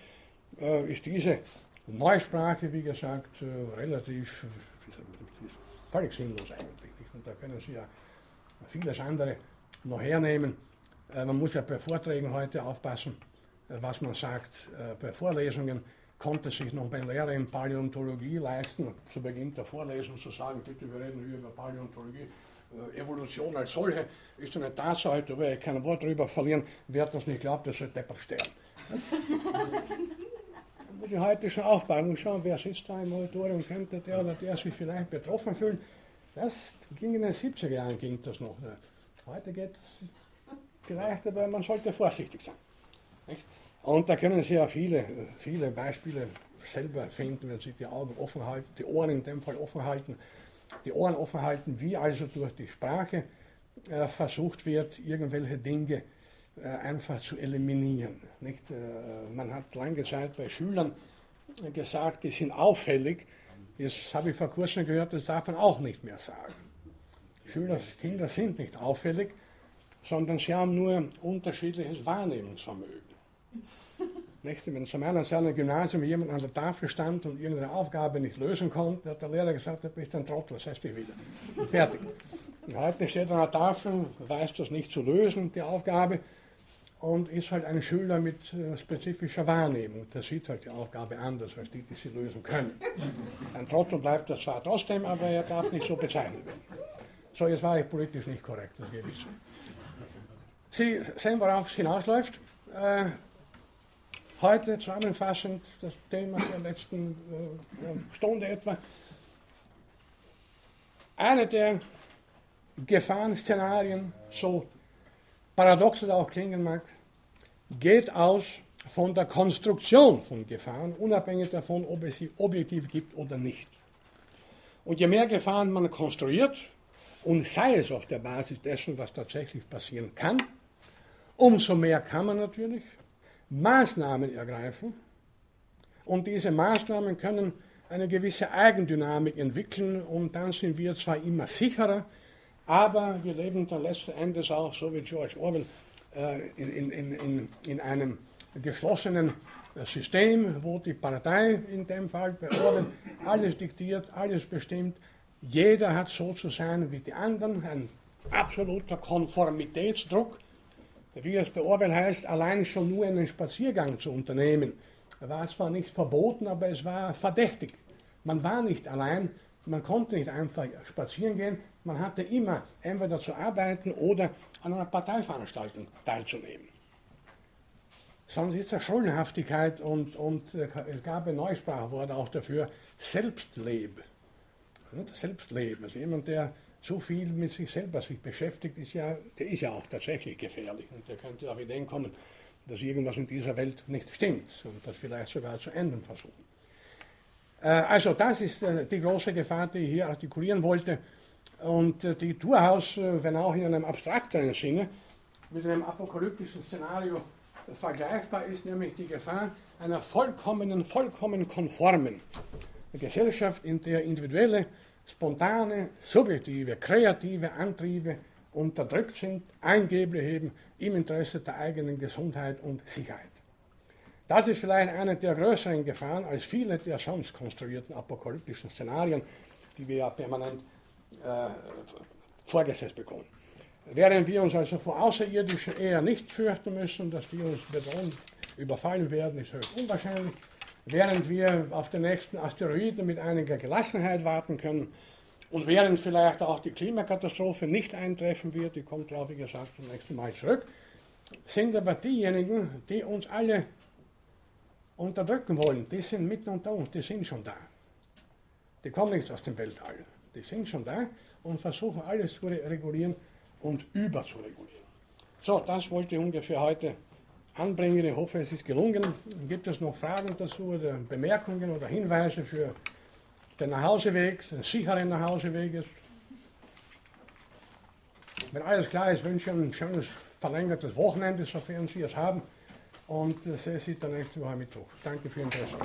äh, ist diese Neusprache, wie gesagt, äh, relativ völlig sinnlos eigentlich. Und da können Sie ja vieles andere noch hernehmen. Äh, man muss ja bei Vorträgen heute aufpassen, äh, was man sagt. Äh, bei Vorlesungen konnte sich noch mein Lehrer in Paläontologie leisten, zu Beginn der Vorlesung zu sagen, bitte, wir reden hier über Paläontologie. Evolution als solche ist eine Tatsache, da werde ich kein Wort drüber verlieren. Wer das nicht glaubt, der soll deppert sterben. muss ich heute schon aufbauen und schauen, wer sitzt da im Auditorium, könnte der oder der sich vielleicht betroffen fühlen. Das ging in den 70er Jahren, ging das noch. Heute geht es vielleicht, aber man sollte vorsichtig sein. Nicht? Und da können Sie ja viele, viele Beispiele selber finden, wenn Sie die Augen offen halten, die Ohren in dem Fall offen halten, die Ohren offen halten, wie also durch die Sprache äh, versucht wird, irgendwelche Dinge äh, einfach zu eliminieren. Nicht? Äh, man hat lange Zeit bei Schülern gesagt, die sind auffällig. Jetzt habe ich vor kurzem gehört, das darf man auch nicht mehr sagen. Schüler, Kinder sind nicht auffällig, sondern sie haben nur unterschiedliches Wahrnehmungsvermögen. Nicht? Wenn zu meiner Zeit im Gymnasium jemand an der Tafel stand und irgendeine Aufgabe nicht lösen konnte, hat der Lehrer gesagt, du bist ein Trottel, das heißt dich wieder. Und fertig. Und heute steht er an der Tafel, weiß das nicht zu lösen, die Aufgabe, und ist halt ein Schüler mit äh, spezifischer Wahrnehmung. Der sieht halt die Aufgabe anders als die, die sie lösen können. Ein Trottel bleibt er zwar trotzdem, aber er darf nicht so bezeichnet werden. So, jetzt war ich politisch nicht korrekt, das gebe ich zu. Sie sehen, worauf es hinausläuft. Äh, heute zusammenfassend das Thema der letzten äh, Stunde etwa. Eine der Gefahrenszenarien, so paradox es auch klingen mag, geht aus von der Konstruktion von Gefahren, unabhängig davon, ob es sie objektiv gibt oder nicht. Und je mehr Gefahren man konstruiert, und sei es auf der Basis dessen, was tatsächlich passieren kann, umso mehr kann man natürlich Maßnahmen ergreifen. Und diese Maßnahmen können eine gewisse Eigendynamik entwickeln. Und dann sind wir zwar immer sicherer, aber wir leben dann letzten Endes auch, so wie George Orwell, äh, in, in, in, in einem geschlossenen System, wo die Partei in dem Fall bei Orwell alles diktiert, alles bestimmt, jeder hat so zu sein wie die anderen, ein absoluter Konformitätsdruck, wie es bei Orwell heißt, allein schon nur einen Spaziergang zu unternehmen. Er war zwar nicht verboten, aber es war verdächtig. Man war nicht allein, man konnte nicht einfach spazieren gehen, man hatte immer entweder zu arbeiten oder an einer Parteiveranstaltung teilzunehmen. Sonst ist es Schuldenhaftigkeit und, und äh, es gab ein Neusprachwort auch dafür, Selbstleben. Selbstleben. Also jemand, der so viel mit sich selber sich beschäftigt, ist ja, der ist ja auch tatsächlich gefährlich. Und der könnte auf Ideen kommen, dass irgendwas in dieser Welt nicht stimmt und das vielleicht sogar zu ändern versuchen. Äh, also das ist äh, die große Gefahr, die ich hier artikulieren wollte und äh, die durchaus, wenn auch in einem abstrakteren Sinne, mit einem apokalyptischen Szenario vergleichbar ist, nämlich die Gefahr einer vollkommenen, vollkommen konformen Gesellschaft, in der individuelle spontane, subjektive, kreative Antriebe unterdrückt sind, eingeblich eben im Interesse der eigenen Gesundheit und Sicherheit. Das ist vielleicht eine der größeren Gefahren als viele der sonst konstruierten apokalyptischen Szenarien, die wir ja permanent äh, vorgesetzt bekommen. Während wir uns also vor Außerirdischen eher nicht fürchten müssen, dass die uns bedrohen, überfallen werden, ist höchst unwahrscheinlich während wir auf den nächsten Asteroiden mit einiger Gelassenheit warten können und während vielleicht auch die Klimakatastrophe nicht eintreffen wird, die kommt, glaube ich, gesagt, zum nächsten Mal zurück, sind aber diejenigen, die uns alle unterdrücken wollen, die sind mitten unter uns, die sind schon da. Die kommen nicht aus dem Weltall. Die sind schon da und versuchen alles zu regulieren und überzuregulieren. So, das wollte ich ungefähr heute anbringen. Ich hoffe, es ist gelungen. Gibt es noch Fragen dazu oder Bemerkungen oder Hinweise für den Nachhauseweg, den sicheren Nachhauseweg ist? Wenn alles klar ist, wünsche ich ein schönes verlängertes Wochenende, sofern Sie es haben. Und äh, sehe Sie dann nächste Woche Mittwoch. Danke für Ihr Interesse.